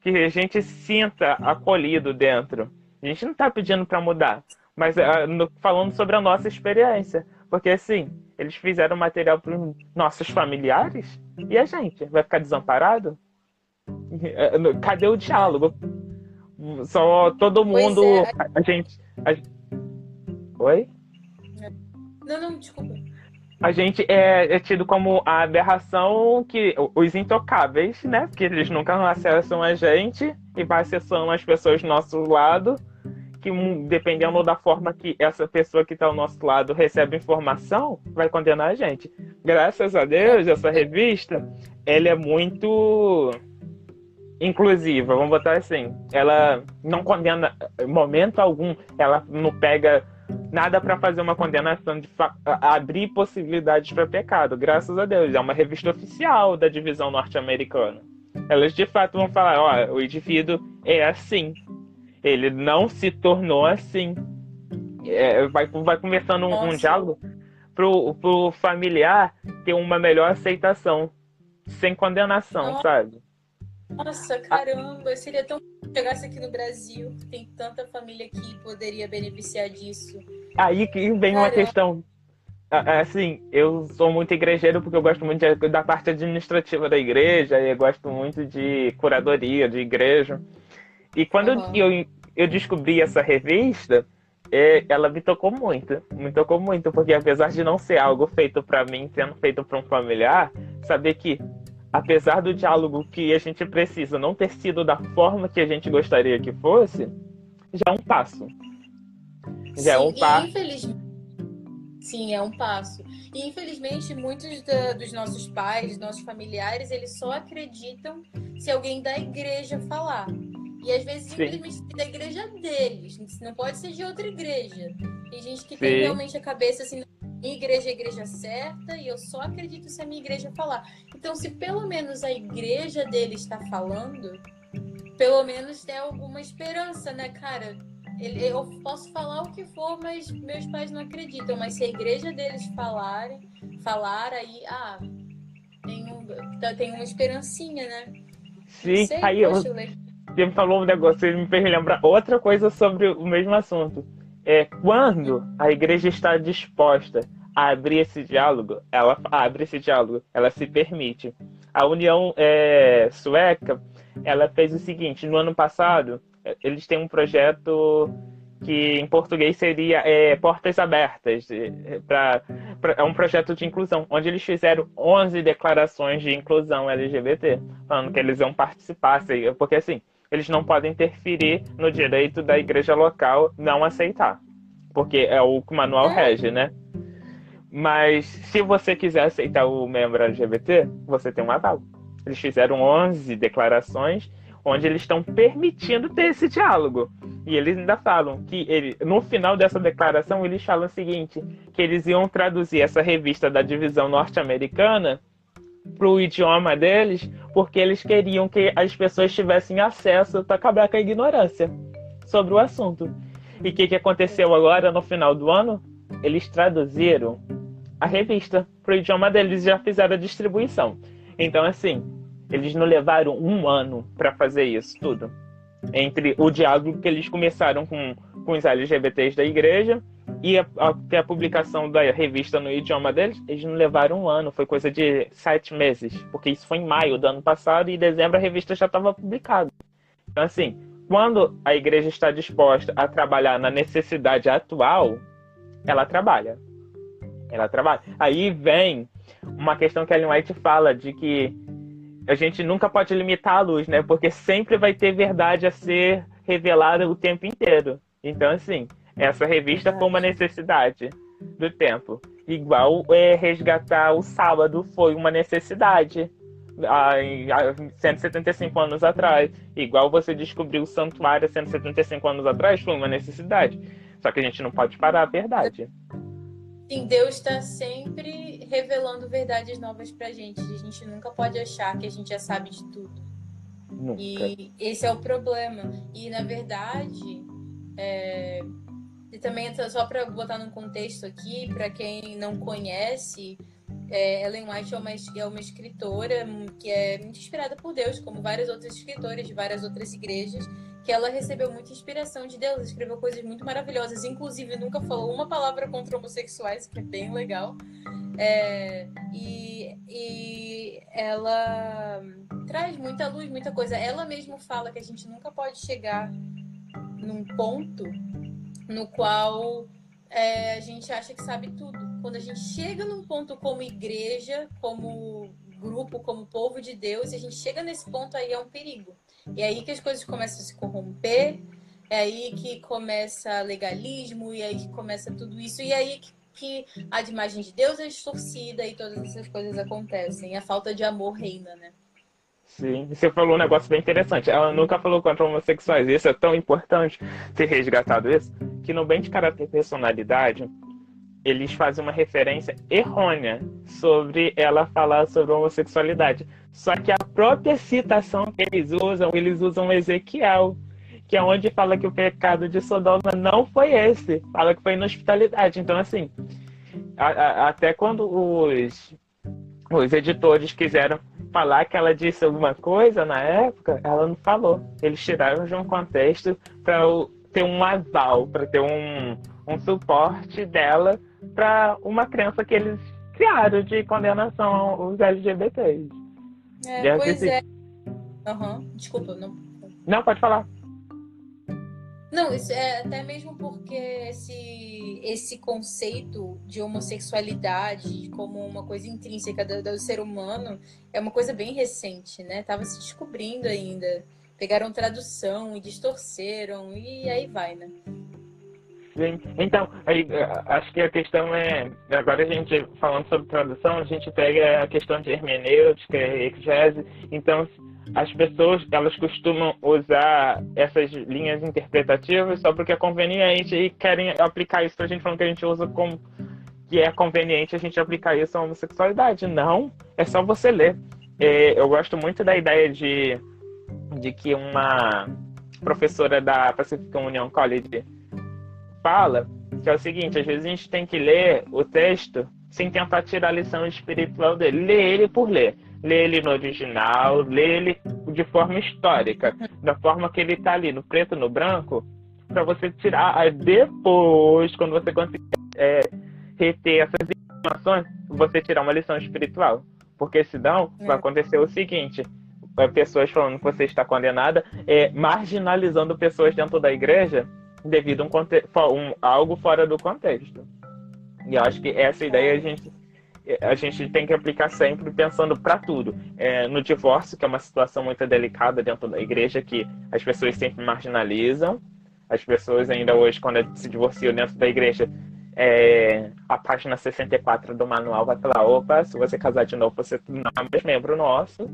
Speaker 2: que a gente sinta acolhido dentro. A gente não está pedindo para mudar, mas uh, no, falando sobre a nossa experiência. Porque, assim, eles fizeram material para os nossos familiares e a gente vai ficar desamparado? (laughs) Eh, cadê o diálogo? Só todo mundo. É. A gente. A... Oi?
Speaker 1: Não, não, desculpa
Speaker 2: a gente é, é, tido como a aberração que os intocáveis, né? Porque eles nunca acessam a gente e vai acessando as pessoas do nosso lado, que dependendo da forma que essa pessoa que está ao nosso lado recebe informação, vai condenar a gente. Graças a Deus, essa revista, ela é muito inclusiva, vamos botar assim. Ela não condena momento algum, ela não pega nada para fazer uma condenação de abrir possibilidades para pecado. Graças a Deus, é uma revista oficial da divisão norte-americana. Elas de fato vão falar, ó, o indivíduo é assim. Ele não se tornou assim. É, vai, vai começando um, um diálogo pro, pro familiar ter uma melhor aceitação, sem condenação,
Speaker 1: Nossa.
Speaker 2: sabe?
Speaker 1: Nossa, caramba, seria tão chegasse aqui no Brasil, tem tanta família que poderia beneficiar disso.
Speaker 2: Aí que vem caramba. uma questão. Assim, eu sou muito igrejeiro porque eu gosto muito da parte administrativa da igreja e eu gosto muito de curadoria de igreja. E quando uhum. eu, eu descobri essa revista, é, ela me tocou muito, me tocou muito, porque apesar de não ser algo feito para mim, sendo feito para um familiar, saber que apesar do diálogo que a gente precisa não ter sido da forma que a gente gostaria que fosse, já é um passo. Já Sim, é um passo.
Speaker 1: Infelizmente... Sim, é um passo. E infelizmente muitos da, dos nossos pais, nossos familiares, eles só acreditam se alguém da igreja falar. E às vezes, Sim. infelizmente, da igreja deles. Não pode ser de outra igreja. Tem gente que Sim. tem realmente a cabeça assim, minha igreja é a igreja certa e eu só acredito se a minha igreja falar. Então, se pelo menos a igreja dele está falando, pelo menos tem alguma esperança, né, cara? Eu posso falar o que for, mas meus pais não acreditam. Mas se a igreja deles falarem, falar aí, ah, tem, um, tem uma esperancinha, né?
Speaker 2: Sim, sei, aí eu, você me falou um negócio, ele me fez lembrar outra coisa sobre o mesmo assunto. É quando a igreja está disposta abrir esse diálogo, ela abre esse diálogo, ela se permite. A União é, Sueca, ela fez o seguinte, no ano passado, eles têm um projeto que em português seria é, Portas Abertas, pra, pra, é um projeto de inclusão, onde eles fizeram 11 declarações de inclusão LGBT, falando que eles iam participar, porque assim, eles não podem interferir no direito da igreja local não aceitar porque é o que o manual rege, né? Mas se você quiser aceitar o membro LGBT, você tem um aval. Eles fizeram 11 declarações onde eles estão permitindo ter esse diálogo. E eles ainda falam que ele, no final dessa declaração eles falam o seguinte, que eles iam traduzir essa revista da divisão norte-americana para o idioma deles, porque eles queriam que as pessoas tivessem acesso para acabar com a ignorância sobre o assunto. E o que, que aconteceu agora no final do ano? Eles traduziram a revista para o idioma deles já fizeram a distribuição. Então, assim, eles não levaram um ano para fazer isso tudo. Entre o diálogo que eles começaram com, com os LGBTs da igreja e a, a, a publicação da revista no idioma deles, eles não levaram um ano, foi coisa de sete meses, porque isso foi em maio do ano passado e em dezembro a revista já estava publicada. Então, assim, quando a igreja está disposta a trabalhar na necessidade atual, ela trabalha. Ela trabalha. Aí vem uma questão que a Ellen White fala de que a gente nunca pode limitar a luz, né? Porque sempre vai ter verdade a ser revelada o tempo inteiro. Então, assim, essa revista foi uma necessidade do tempo. Igual é, resgatar o sábado foi uma necessidade há, há 175 anos atrás. Igual você descobriu o santuário há 175 anos atrás foi uma necessidade. Só que a gente não pode parar a verdade.
Speaker 1: Sim, Deus está sempre revelando verdades novas pra gente. A gente nunca pode achar que a gente já sabe de tudo.
Speaker 2: Nunca.
Speaker 1: E esse é o problema. E na verdade, é... e também só para botar num contexto aqui, para quem não conhece, é, Ellen White é uma, é uma escritora que é muito inspirada por Deus, como várias outras escritoras de várias outras igrejas que ela recebeu muita inspiração de Deus, escreveu coisas muito maravilhosas, inclusive nunca falou uma palavra contra homossexuais, que é bem legal. É, e, e ela traz muita luz, muita coisa. Ela mesma fala que a gente nunca pode chegar num ponto no qual é, a gente acha que sabe tudo. Quando a gente chega num ponto como igreja, como grupo, como povo de Deus, e a gente chega nesse ponto aí é um perigo. E é aí que as coisas começam a se corromper, é aí que começa legalismo, e é aí que começa tudo isso, e é aí que, que a imagem de Deus é distorcida e todas essas coisas acontecem. A falta de amor reina, né?
Speaker 2: Sim, você falou um negócio bem interessante. Ela nunca falou contra homossexuais. Isso é tão importante ter resgatado isso, que no bem de caráter personalidade, eles fazem uma referência errônea sobre ela falar sobre homossexualidade. Só que a própria citação que eles usam, eles usam Ezequiel, que é onde fala que o pecado de Sodoma não foi esse, fala que foi inhospitalidade. Então, assim, a, a, até quando os, os editores quiseram falar que ela disse alguma coisa na época, ela não falou. Eles tiraram de um contexto para ter um aval, para ter um, um suporte dela para uma crença que eles criaram de condenação aos LGBTs.
Speaker 1: É, pois é. Uhum. Desculpa, não.
Speaker 2: Não, pode falar.
Speaker 1: Não, isso é até mesmo porque esse, esse conceito de homossexualidade como uma coisa intrínseca do, do ser humano é uma coisa bem recente, né? Tava se descobrindo ainda. Pegaram tradução e distorceram e aí vai, né?
Speaker 2: Sim. Então, aí, é, acho que a questão é. Agora a gente, falando sobre tradução, a gente pega a questão de hermenêutica, exegese. Então, as pessoas elas costumam usar essas linhas interpretativas só porque é conveniente e querem aplicar isso para a gente, falando que a gente usa como que é conveniente a gente aplicar isso à homossexualidade. Não, é só você ler. É, eu gosto muito da ideia de, de que uma professora da Pacific Union College fala, que é o seguinte, às vezes a gente tem que ler o texto sem tentar tirar a lição espiritual dele. Lê ele por ler. Lê ele no original, lê ele de forma histórica, da forma que ele está ali, no preto no branco, para você tirar aí depois, quando você conseguir é, reter essas informações, você tirar uma lição espiritual. Porque senão é. vai acontecer o seguinte: é, pessoas falando que você está condenada, é, marginalizando pessoas dentro da igreja devido a um, um, algo fora do contexto. E eu acho que essa ideia a gente, a gente tem que aplicar sempre pensando para tudo. É, no divórcio, que é uma situação muito delicada dentro da igreja, que as pessoas sempre marginalizam, As pessoas ainda hoje, quando se divorciam dentro da igreja, é, a página 64 do manual vai falar: opa, se você casar de novo, você não é mais membro nosso,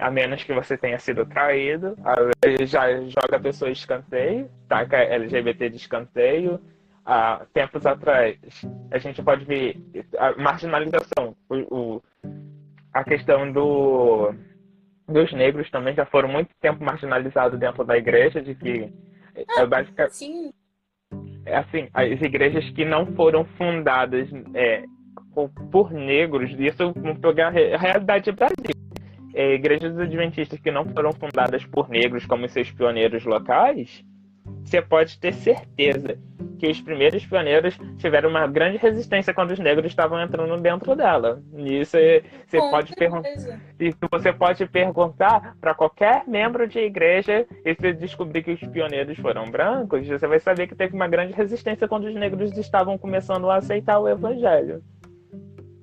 Speaker 2: a menos que você tenha sido traído. Já joga a pessoa de escanteio, taca LGBT de escanteio. Há tempos atrás, a gente pode ver a marginalização, o, o a questão do, dos negros também já foram muito tempo marginalizados dentro da igreja, de que
Speaker 1: ah, é basicamente. Sim
Speaker 2: é assim, as igrejas que não foram fundadas é, por negros, isso vamos pegar a realidade do Brasil. É, igrejas adventistas que não foram fundadas por negros como seus pioneiros locais, você pode ter certeza que os primeiros pioneiros tiveram uma grande resistência quando os negros estavam entrando dentro dela. Isso é, você pode perguntar. E você pode perguntar para qualquer membro de igreja e se descobrir que os pioneiros foram brancos, você vai saber que teve uma grande resistência quando os negros estavam começando a aceitar o evangelho.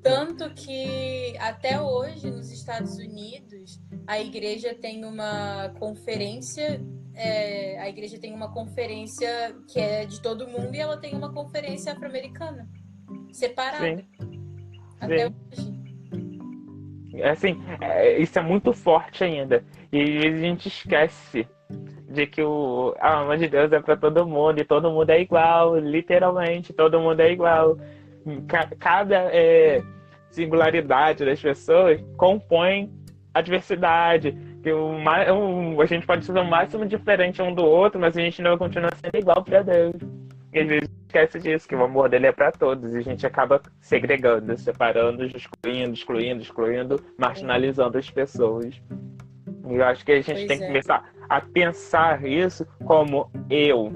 Speaker 1: Tanto que até hoje nos Estados Unidos a igreja tem uma conferência é, a igreja tem uma conferência que é de todo mundo e ela tem uma conferência afro-americana separada. Sim. Até Sim. hoje.
Speaker 2: Assim, é, isso é muito forte ainda. E a gente esquece de que o a alma de Deus é para todo mundo e todo mundo é igual, literalmente, todo mundo é igual. Cada é, singularidade das pessoas compõe a diversidade que o, o, a gente pode ser o máximo diferente um do outro, mas a gente não continua sendo igual para Deus. E às vezes esquece disso, que o amor dele é para todos, e a gente acaba segregando, separando, excluindo, excluindo, excluindo, marginalizando as pessoas. E eu acho que a gente pois tem que é. começar a pensar isso como eu.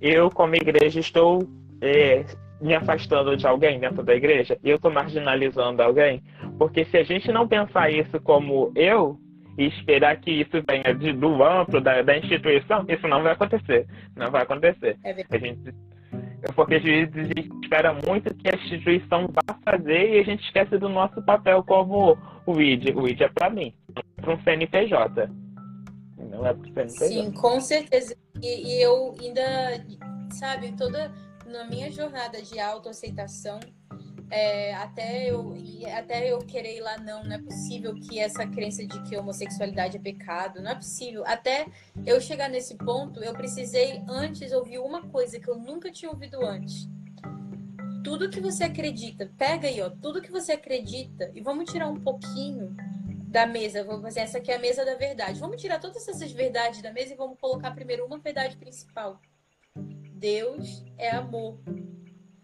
Speaker 2: Eu, como igreja, estou é, me afastando de alguém dentro da igreja, eu estou marginalizando alguém. Porque se a gente não pensar isso como eu, e esperar que isso venha de, do amplo da, da, instituição, isso não vai acontecer. Não vai acontecer. É a gente, porque às vezes a gente espera muito que a instituição vá fazer e a gente esquece do nosso papel como o ID. O ID é para mim, não é para um CNPJ. Não é para o CNPJ.
Speaker 1: Sim, com certeza. E, e eu ainda, sabe, toda na minha jornada de autoaceitação, é, até, eu, até eu querer ir lá, não, não é possível que essa crença de que homossexualidade é pecado, não é possível. Até eu chegar nesse ponto, eu precisei antes ouvir uma coisa que eu nunca tinha ouvido antes. Tudo que você acredita, pega aí, ó, tudo que você acredita, e vamos tirar um pouquinho da mesa, vamos fazer essa aqui é a mesa da verdade. Vamos tirar todas essas verdades da mesa e vamos colocar primeiro uma verdade principal. Deus é amor.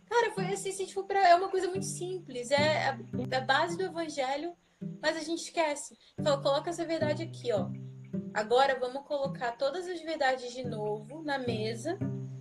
Speaker 1: Cara, foi assim, se tipo, pra, é uma coisa muito simples. É a, a, base do evangelho, mas a gente esquece. Então, coloca essa verdade aqui, ó. Agora vamos colocar todas as verdades de novo na mesa,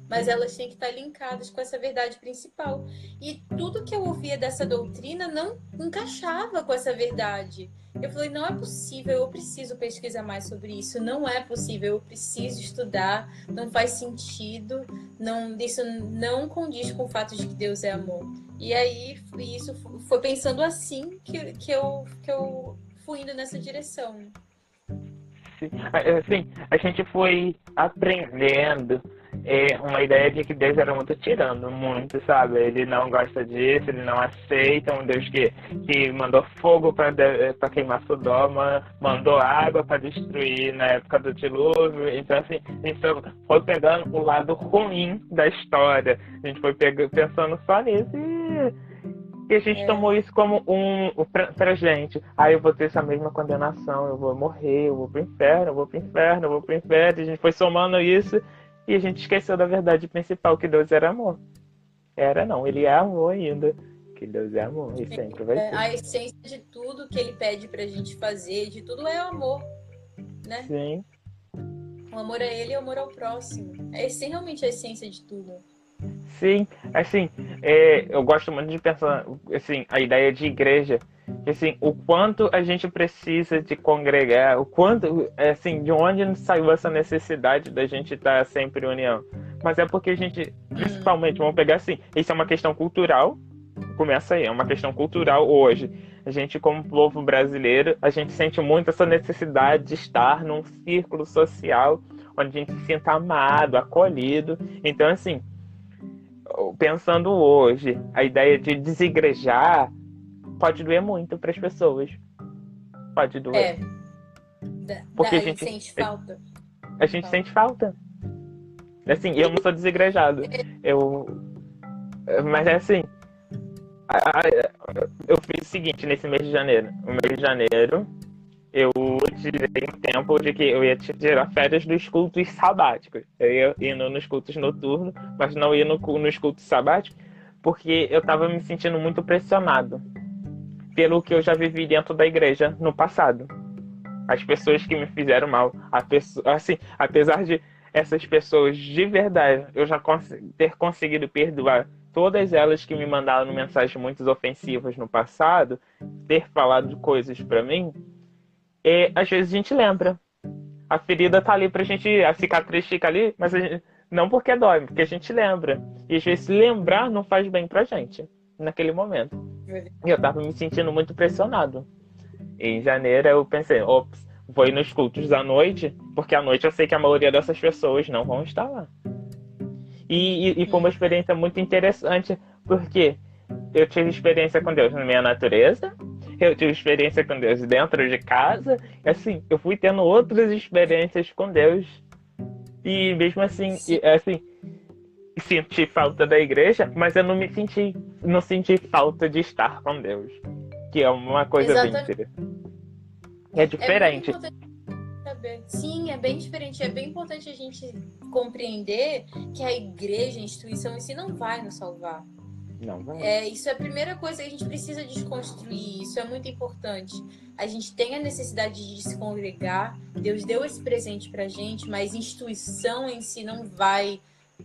Speaker 1: mas elas têm que estar linkadas com essa verdade principal. E tudo que eu ouvia dessa doutrina não encaixava com essa verdade. Eu falei, não é possível, eu preciso pesquisar mais sobre isso. Não é possível, eu preciso estudar. Não faz sentido. Não, isso não condiz com o fato de que Deus é amor. E aí, isso foi pensando assim que, que, eu, que eu fui indo nessa direção.
Speaker 2: Sim, a gente foi aprendendo é, uma ideia de que Deus era muito tirando, muito, sabe? Ele não gosta disso, ele não aceita um Deus que, que mandou fogo para queimar Sodoma, mandou água para destruir na época do dilúvio. Então, assim, a gente foi pegando o lado ruim da história. A gente foi pegando, pensando só nisso e e a gente é. tomou isso como um pra, pra gente. Aí ah, eu vou ter essa mesma condenação, eu vou morrer, eu vou pro inferno, eu vou pro inferno, eu vou pro inferno. E a gente foi somando isso e a gente esqueceu da verdade principal, que Deus era amor. Era não, ele é amor ainda. Que Deus é amor e sempre vai é, ser.
Speaker 1: A essência de tudo que ele pede pra gente fazer, de tudo é amor. Né?
Speaker 2: Sim.
Speaker 1: O amor a ele e o amor ao próximo. É realmente a essência de tudo.
Speaker 2: Sim, assim, é, eu gosto muito de pensar, assim, a ideia de igreja assim, o quanto a gente precisa de congregar, o quanto, assim, de onde saiu essa necessidade da gente estar sempre em união. Mas é porque a gente, principalmente, vamos pegar assim, isso é uma questão cultural, começa aí, é uma questão cultural hoje. A gente, como povo brasileiro, a gente sente muito essa necessidade de estar num círculo social onde a gente se sinta amado, acolhido. Então, assim, pensando hoje, a ideia de desigrejar pode doer muito para as pessoas. Pode doer.
Speaker 1: É. Da, Porque a gente sente falta.
Speaker 2: A gente falta. sente falta. Assim, eu não sou desigrejado. Eu. Mas é assim. Eu fiz o seguinte nesse mês de janeiro. No mês de janeiro, eu tirei um tempo de que eu ia tirar férias dos cultos sabáticos. Eu ia indo nos cultos noturnos, mas não ia no, nos cultos sabáticos, porque eu estava me sentindo muito pressionado pelo que eu já vivi dentro da igreja no passado. As pessoas que me fizeram mal, a pessoa, assim, apesar de essas pessoas de verdade eu já cons ter conseguido perdoar todas elas que me mandaram mensagens muito ofensivas no passado, ter falado coisas para mim, é, às vezes a gente lembra. A ferida tá ali pra gente, a cicatriz fica ali, mas gente, não porque dói, porque a gente lembra. E às vezes lembrar não faz bem pra gente naquele momento. E eu tava me sentindo muito pressionado. Em janeiro eu pensei, ops, vou ir nos cultos à noite, porque à noite eu sei que a maioria dessas pessoas não vão estar lá. E, e, e foi uma experiência muito interessante, porque eu tive experiência com Deus na minha natureza, eu tive experiência com Deus dentro de casa, e assim, eu fui tendo outras experiências com Deus. E mesmo assim, e, assim, senti falta da igreja, mas eu não me senti, não senti falta de estar com Deus. Que é uma coisa Exatamente. bem interessante. É diferente.
Speaker 1: É Sim, é bem diferente. É bem importante a gente compreender que a igreja, a instituição em si, não vai nos salvar.
Speaker 2: Não vai.
Speaker 1: É, isso é a primeira coisa que a gente precisa desconstruir. Isso é muito importante. A gente tem a necessidade de se congregar. Deus deu esse presente pra gente, mas instituição em si não vai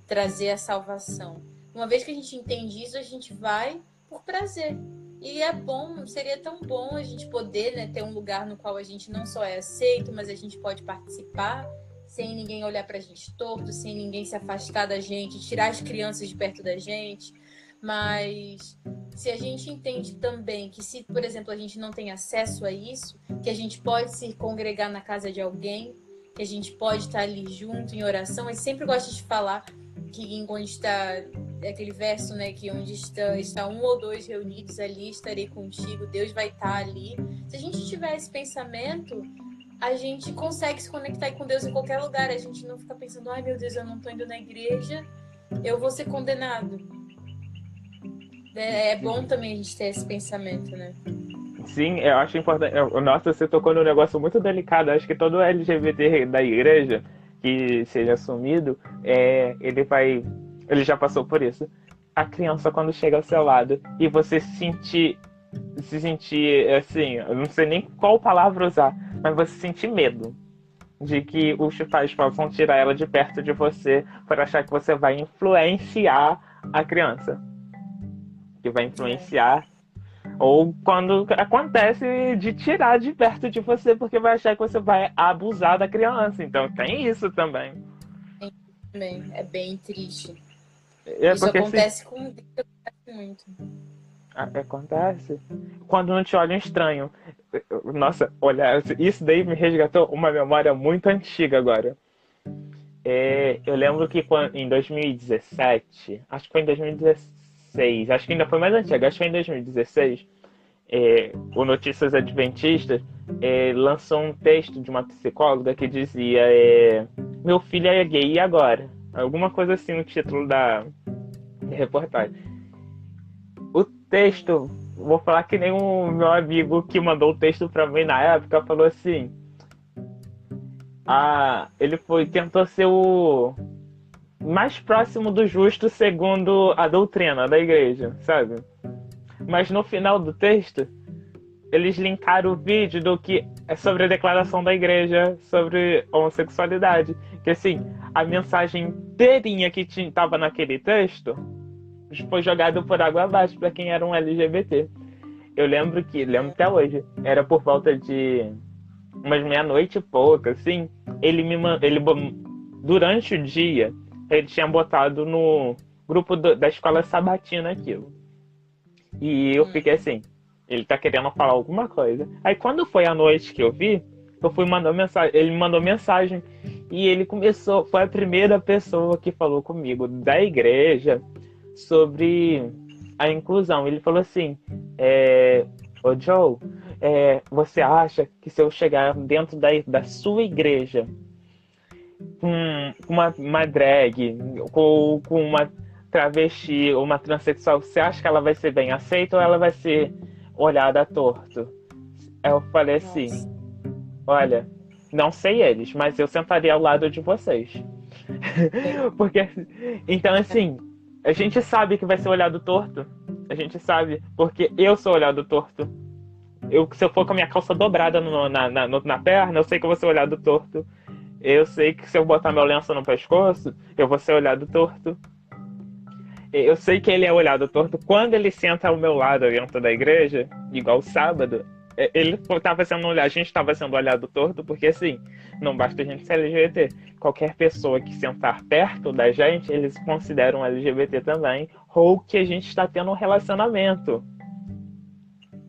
Speaker 1: trazer a salvação. Uma vez que a gente entende isso, a gente vai por prazer. E é bom, seria tão bom a gente poder né, ter um lugar no qual a gente não só é aceito, mas a gente pode participar sem ninguém olhar para a gente torto, sem ninguém se afastar da gente, tirar as crianças de perto da gente. Mas se a gente entende também que se, por exemplo, a gente não tem acesso a isso, que a gente pode se congregar na casa de alguém, que a gente pode estar ali junto em oração, eu sempre gosto de falar que onde está aquele verso, né, que onde está, está um ou dois reunidos ali, estarei contigo, Deus vai estar ali. Se a gente tiver esse pensamento, a gente consegue se conectar com Deus em qualquer lugar. A gente não fica pensando, ai meu Deus, eu não estou indo na igreja, eu vou ser condenado. É, é bom também a gente ter esse pensamento, né?
Speaker 2: Sim, eu acho importante. Nossa, você tocou num negócio muito delicado. Acho que todo LGBT da igreja que seja assumido, é, ele vai. Ele já passou por isso. A criança, quando chega ao seu lado e você se sentir. Se sentir assim, eu não sei nem qual palavra usar, mas você sentir medo de que os pais possam tirar ela de perto de você por achar que você vai influenciar a criança que vai influenciar. Ou quando acontece de tirar de perto de você, porque vai achar que você vai abusar da criança. Então tem isso também.
Speaker 1: Também, é bem triste. É isso acontece se... com muito.
Speaker 2: Ah, acontece. Quando não te olham estranho. Nossa, olha, isso daí me resgatou uma memória muito antiga agora. É, eu lembro que quando, em 2017, acho que foi em 2017 2016, acho que ainda foi mais antiga, acho que foi em 2016, é, o Notícias Adventistas é, lançou um texto de uma psicóloga que dizia é, Meu filho é gay, e agora? Alguma coisa assim no título da, reportagem. O texto, vou falar que nem o meu amigo que mandou o texto para mim na época falou assim. Ah, ele foi tentou ser o mais próximo do justo segundo a doutrina da igreja, sabe? Mas no final do texto, eles linkaram o vídeo do que é sobre a declaração da igreja sobre homossexualidade. Que assim, a mensagem inteirinha que estava naquele texto foi jogada por água abaixo para quem era um LGBT. Eu lembro que, lembro até hoje, era por volta de umas meia-noite e pouco, assim. Ele me ele durante o dia ele tinha botado no grupo do, da escola sabatina aquilo. E eu hum. fiquei assim, ele tá querendo falar alguma coisa. Aí quando foi a noite que eu vi, eu fui mandar mensagem, ele me mandou mensagem E ele começou, foi a primeira pessoa que falou comigo da igreja sobre a inclusão. Ele falou assim: é, Ô Joe, é, você acha que se eu chegar dentro da, da sua igreja com uma, uma drag, com, com uma travesti ou uma transexual, você acha que ela vai ser bem aceita ou ela vai ser olhada torto? Eu falei assim: olha, não sei eles, mas eu sentaria ao lado de vocês. (laughs) Porque, então, assim, a gente sabe que vai ser olhado torto. A gente sabe, porque eu sou olhado torto. Eu, se eu for com a minha calça dobrada no, na, na, na perna, eu sei que eu vou ser olhado torto. Eu sei que se eu botar meu lenço no pescoço, eu vou ser olhado torto. Eu sei que ele é olhado torto quando ele senta ao meu lado dentro da igreja, igual sábado. É, ele estava sendo olhado, a gente estava sendo olhado torto, porque assim, não basta a gente ser LGBT. Qualquer pessoa que sentar perto da gente, eles consideram LGBT também, ou que a gente está tendo um relacionamento.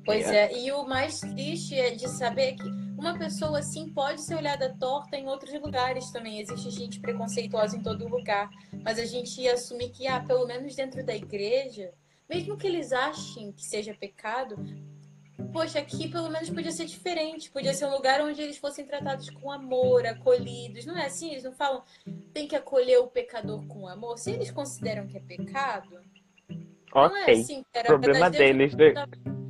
Speaker 1: Pois é. é, e o mais triste é de saber que uma pessoa assim pode ser olhada torta em outros lugares também. Existe gente preconceituosa em todo lugar, mas a gente assumir que, ah, pelo menos dentro da igreja, mesmo que eles achem que seja pecado, poxa, aqui pelo menos podia ser diferente, podia ser um lugar onde eles fossem tratados com amor, acolhidos. Não é assim? Eles não falam tem que acolher o pecador com amor. Se eles consideram que é pecado,
Speaker 2: okay. não é assim. Era problema deles. Deus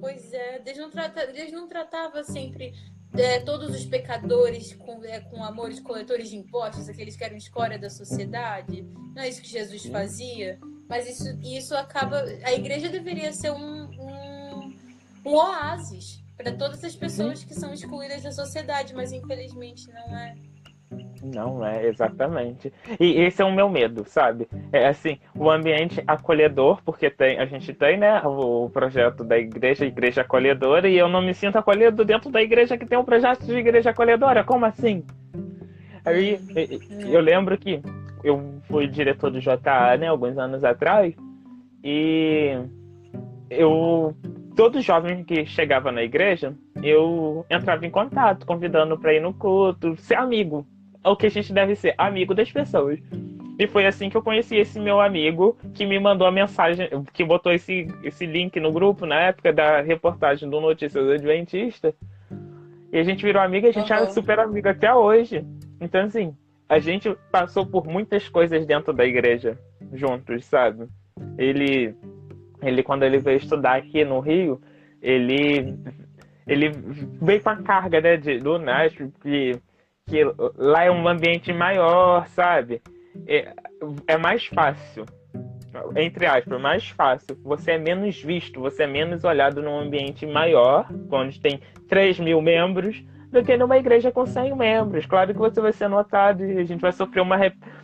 Speaker 1: Pois é, Deus não, trata, Deus não tratava sempre é, todos os pecadores com, é, com amores coletores de impostos, aqueles que eram escória da sociedade. Não é isso que Jesus fazia. Mas isso, isso acaba. A igreja deveria ser um, um oásis para todas as pessoas que são excluídas da sociedade, mas infelizmente não é.
Speaker 2: Não é, exatamente. E esse é o meu medo, sabe? É assim, o ambiente acolhedor, porque tem, a gente tem, né, o projeto da igreja, igreja acolhedora, e eu não me sinto acolhido dentro da igreja que tem um projeto de igreja acolhedora. Como assim? Aí eu lembro que eu fui diretor do JA, né, alguns anos atrás, e eu todo jovem que chegava na igreja, eu entrava em contato, convidando para ir no culto, ser amigo. O que a gente deve ser, amigo das pessoas. E foi assim que eu conheci esse meu amigo que me mandou a mensagem, que botou esse, esse link no grupo na época da reportagem do Notícias Adventista. E a gente virou amigo e a gente uhum. é super amigo até hoje. Então, assim, a gente passou por muitas coisas dentro da igreja juntos, sabe? Ele ele quando ele veio estudar aqui no Rio, ele ele veio com a carga né, de, do NASP, que, que lá é um ambiente maior, sabe? É, é mais fácil, entre aspas, mais fácil. Você é menos visto, você é menos olhado num ambiente maior, onde tem 3 mil membros, do que numa igreja com 100 membros. Claro que você vai ser notado e a gente vai sofrer uma,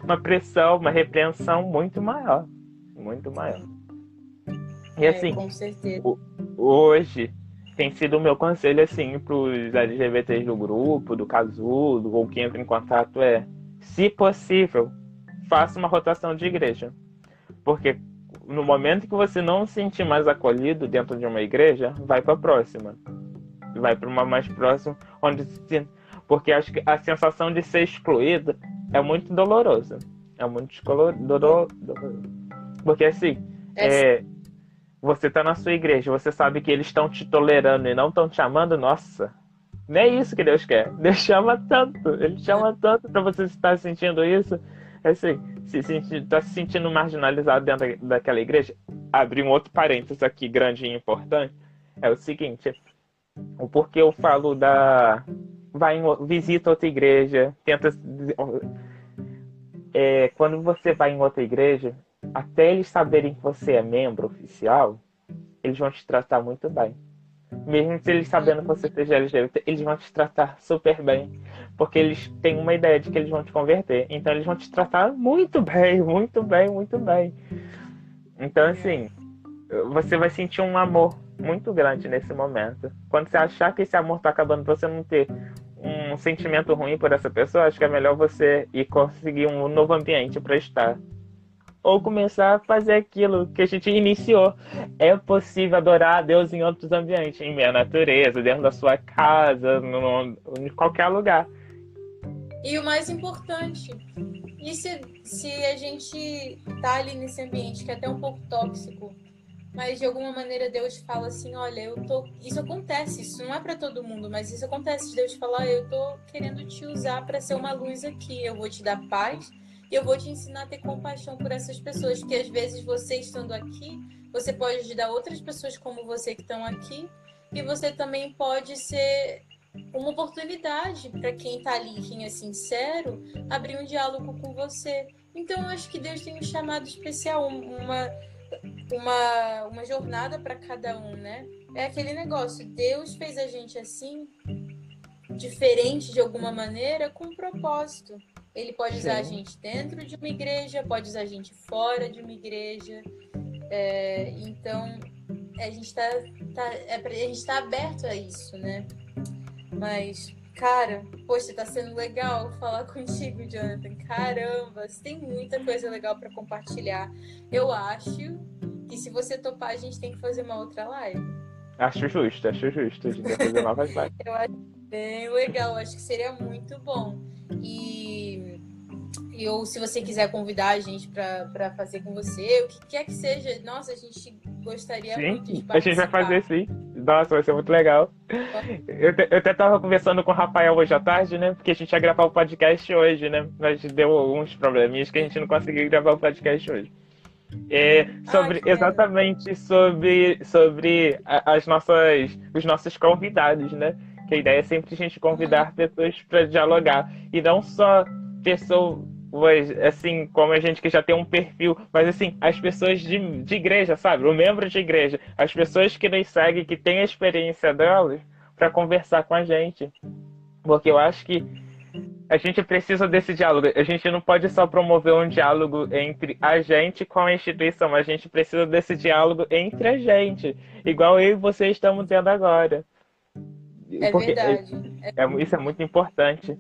Speaker 2: uma pressão, uma repreensão muito maior. Muito maior. E é, assim,
Speaker 1: certeza.
Speaker 2: hoje tem sido o meu conselho assim para os LGBTs do grupo, do casulo, ou quem entra em contato é, se possível, faça uma rotação de igreja. Porque no momento que você não se sentir mais acolhido dentro de uma igreja, vai para a próxima. Vai para uma mais próxima, onde se... porque acho que a sensação de ser excluído é muito dolorosa. É muito doloroso. Porque assim, é, é você tá na sua igreja, você sabe que eles estão te tolerando e não estão te amando, nossa. Nem é isso que Deus quer. Deus chama tanto. Ele chama tanto para você estar sentindo isso. É assim, se sentir, tá se sentindo marginalizado dentro daquela igreja. Abrir um outro parênteses aqui, grande e importante. É o seguinte: o porquê eu falo da. Vai visita outra igreja, tenta. É, quando você vai em outra igreja, até eles saberem que você é membro oficial, eles vão te tratar muito bem. Mesmo se eles sabendo que você seja LGBT, eles vão te tratar super bem. Porque eles têm uma ideia de que eles vão te converter. Então eles vão te tratar muito bem, muito bem, muito bem. Então, assim, você vai sentir um amor muito grande nesse momento. Quando você achar que esse amor tá acabando, você não ter um sentimento ruim por essa pessoa, acho que é melhor você ir conseguir um novo ambiente para estar ou começar a fazer aquilo que a gente iniciou. É possível adorar a Deus em outros ambientes, em meia natureza, dentro da sua casa, no, em qualquer lugar.
Speaker 1: E o mais importante, e se, se a gente tá ali nesse ambiente que é até um pouco tóxico, mas de alguma maneira Deus fala assim, olha, eu tô, isso acontece, isso não é para todo mundo, mas isso acontece de Deus falar, eu tô querendo te usar para ser uma luz aqui, eu vou te dar paz e eu vou te ensinar a ter compaixão por essas pessoas, que às vezes você estando aqui, você pode ajudar outras pessoas como você que estão aqui, e você também pode ser uma oportunidade para quem está ali, quem é sincero, abrir um diálogo com você. Então eu acho que Deus tem um chamado especial, uma uma, uma jornada para cada um, né? É aquele negócio, Deus fez a gente assim, diferente de alguma maneira, com um propósito. Ele pode usar Sim. a gente dentro de uma igreja, pode usar a gente fora de uma igreja. É, então, a gente está tá, é, a gente tá aberto a isso, né? Mas, cara, poxa, tá sendo legal falar (laughs) contigo, Jonathan. Caramba, você tem muita coisa legal para compartilhar. Eu acho que se você topar, a gente tem que fazer uma outra live.
Speaker 2: Acho justo, acho justo. A gente vai fazer novas (laughs) lives.
Speaker 1: Eu acho bem legal, acho que seria muito bom. E, e ou se você quiser convidar a gente para fazer com você, o que quer que seja, nossa, a gente gostaria
Speaker 2: sim,
Speaker 1: muito de
Speaker 2: participar. A gente vai fazer sim. Nossa, vai ser muito legal. Eu, eu até tava conversando com o Rafael hoje à tarde, né? Porque a gente ia gravar o podcast hoje, né? Mas deu alguns probleminhas que a gente não conseguiu gravar o podcast hoje. É, sobre Ai, exatamente sobre sobre as nossas os nossos convidados, né? Que a ideia é sempre a gente convidar pessoas para dialogar e não só pessoas assim como a gente que já tem um perfil, mas assim as pessoas de, de igreja, sabe? O membro de igreja, as pessoas que nos seguem, que têm a experiência delas, para conversar com a gente, porque eu acho que a gente precisa desse diálogo. A gente não pode só promover um diálogo entre a gente com a instituição, a gente precisa desse diálogo entre a gente, igual eu e você estamos tendo agora.
Speaker 1: É (laughs) Porque verdade.
Speaker 2: É, é, isso é muito importante.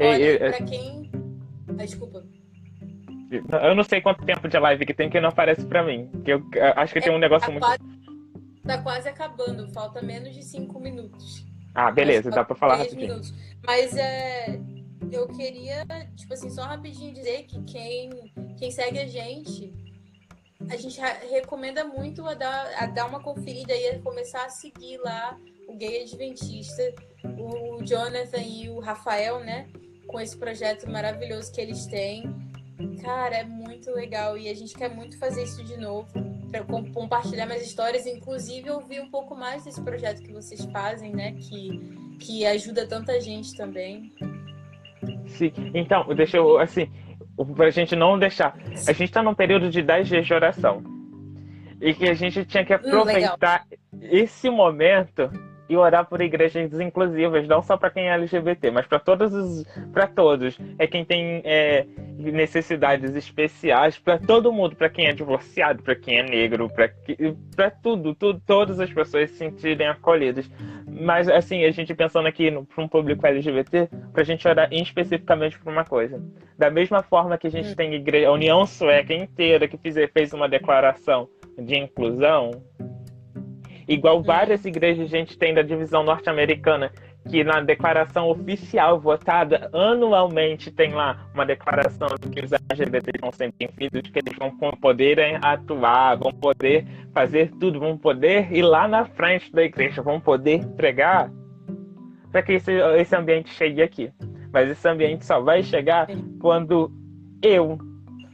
Speaker 1: Olha, para quem. Ah, desculpa.
Speaker 2: Eu não sei quanto tempo de live que tem que não aparece para mim. Que eu acho que é, tem um negócio tá muito.
Speaker 1: Quase, tá quase acabando, falta menos de cinco minutos.
Speaker 2: Ah, beleza, dá pra falar rapidinho.
Speaker 1: Minutos. Mas é, eu queria, tipo assim, só rapidinho dizer que quem, quem segue a gente, a gente recomenda muito a dar, a dar uma conferida e a começar a seguir lá o Gay Adventista, o Jonathan e o Rafael, né? Com esse projeto maravilhoso que eles têm. Cara, é muito legal e a gente quer muito fazer isso de novo para compartilhar mais histórias, inclusive ouvir um pouco mais desse projeto que vocês fazem, né? Que, que ajuda tanta gente também.
Speaker 2: Sim, então, deixa eu, assim, pra gente não deixar. A gente tá num período de 10 dias de oração. E que a gente tinha que hum, aproveitar hum, esse momento e orar por igrejas inclusivas, não só para quem é LGBT, mas para todos os, para todos. É quem tem é, necessidades especiais, para todo mundo, para quem é divorciado, para quem é negro, para tudo, tudo, todas as pessoas se sentirem acolhidas. Mas assim, a gente pensando aqui para um público LGBT, para a gente orar especificamente por uma coisa. Da mesma forma que a gente hum. tem igreja, a União Sueca inteira que fez, fez uma declaração de inclusão, Igual uhum. várias igrejas a gente tem da divisão norte-americana, que na declaração oficial votada anualmente tem lá uma declaração de que os LGBT vão ser bem-vindos, que eles vão poder atuar, vão poder fazer tudo, vão poder ir lá na frente da igreja, vão poder pregar para que esse, esse ambiente chegue aqui. Mas esse ambiente só vai chegar quando eu,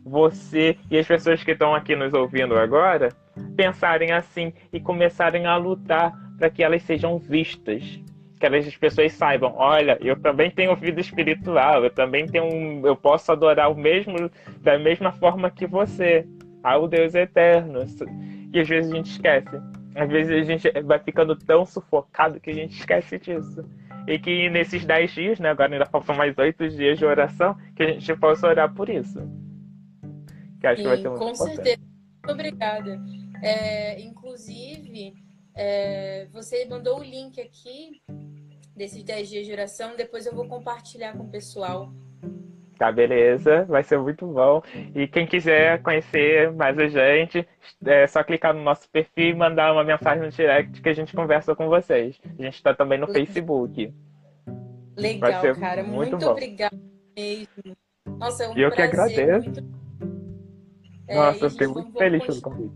Speaker 2: você e as pessoas que estão aqui nos ouvindo agora pensarem assim e começarem a lutar para que elas sejam vistas. Que as pessoas saibam, olha, eu também tenho vida espiritual, eu também tenho um, eu posso adorar o mesmo da mesma forma que você, ao Deus eterno. E às vezes a gente esquece. Às vezes a gente vai ficando tão sufocado que a gente esquece disso. E que nesses dez dias, né, agora ainda faltam mais oito dias de oração, que a gente possa orar por isso.
Speaker 1: Que acho Sim, que vai ser muito com importante. certeza. Muito obrigada. É, inclusive, é, você mandou o link aqui desses 10 dias de oração, depois eu vou compartilhar com o pessoal.
Speaker 2: Tá, beleza, vai ser muito bom. E quem quiser conhecer mais a gente, é só clicar no nosso perfil e mandar uma mensagem no direct que a gente conversa com vocês. A gente está também no Facebook.
Speaker 1: Legal, cara. Muito, muito obrigada mesmo. Nossa, é um
Speaker 2: eu
Speaker 1: prazer.
Speaker 2: Eu que agradeço. Muito...
Speaker 1: É,
Speaker 2: Nossa, eu fiquei muito feliz pelo convite.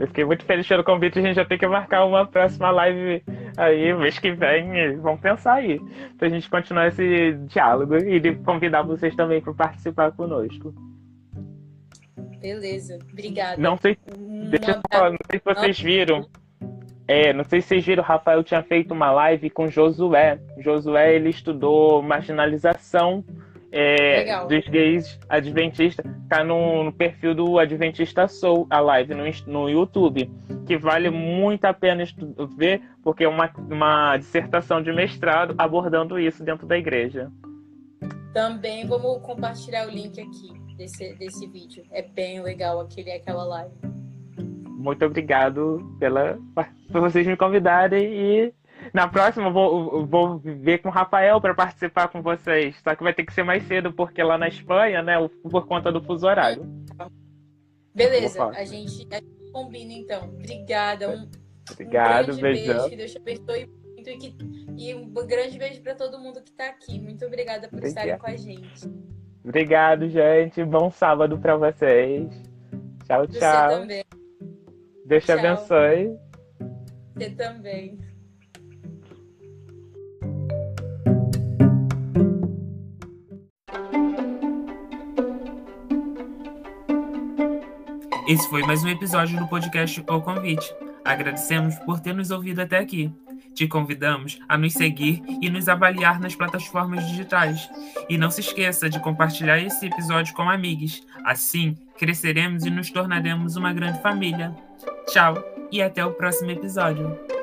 Speaker 2: Eu fiquei muito feliz pelo convite. A gente já tem que marcar uma próxima live aí, mês que vem. Vamos pensar aí. Pra gente continuar esse diálogo e convidar vocês também para participar conosco.
Speaker 1: Beleza, obrigada.
Speaker 2: Não sei, deixa eu falar, não sei se vocês viram. É, não sei se vocês viram, o Rafael tinha feito uma live com Josué. Josué, ele estudou marginalização é, dos gays adventistas. Tá no, no, perfil do Adventista Soul, a live no, no YouTube, que vale muito a pena ver, porque é uma, uma dissertação de mestrado abordando isso dentro da igreja.
Speaker 1: Também vamos compartilhar o link aqui desse, desse vídeo. É bem legal aquele, aquela live.
Speaker 2: Muito obrigado pela, por vocês me convidarem e na próxima eu vou, vou ver com o Rafael para participar com vocês. Só que vai ter que ser mais cedo, porque lá na Espanha, né, por conta do fuso horário.
Speaker 1: Beleza, a gente, a gente combina então. Obrigada. Um,
Speaker 2: Obrigado,
Speaker 1: um
Speaker 2: beijão.
Speaker 1: beijo. Que Deus te abençoe muito e, que, e um grande beijo para todo mundo que está aqui. Muito obrigada por Obrigado. estarem com a gente.
Speaker 2: Obrigado, gente. Bom sábado para vocês. Tchau, tchau. Você também. Deus te abençoe.
Speaker 1: Você também.
Speaker 3: Esse foi mais um episódio do podcast O Convite. Agradecemos por ter nos ouvido até aqui. Te convidamos a nos seguir e nos avaliar nas plataformas digitais. E não se esqueça de compartilhar esse episódio com amigos. Assim, cresceremos e nos tornaremos uma grande família. Tchau e até o próximo episódio.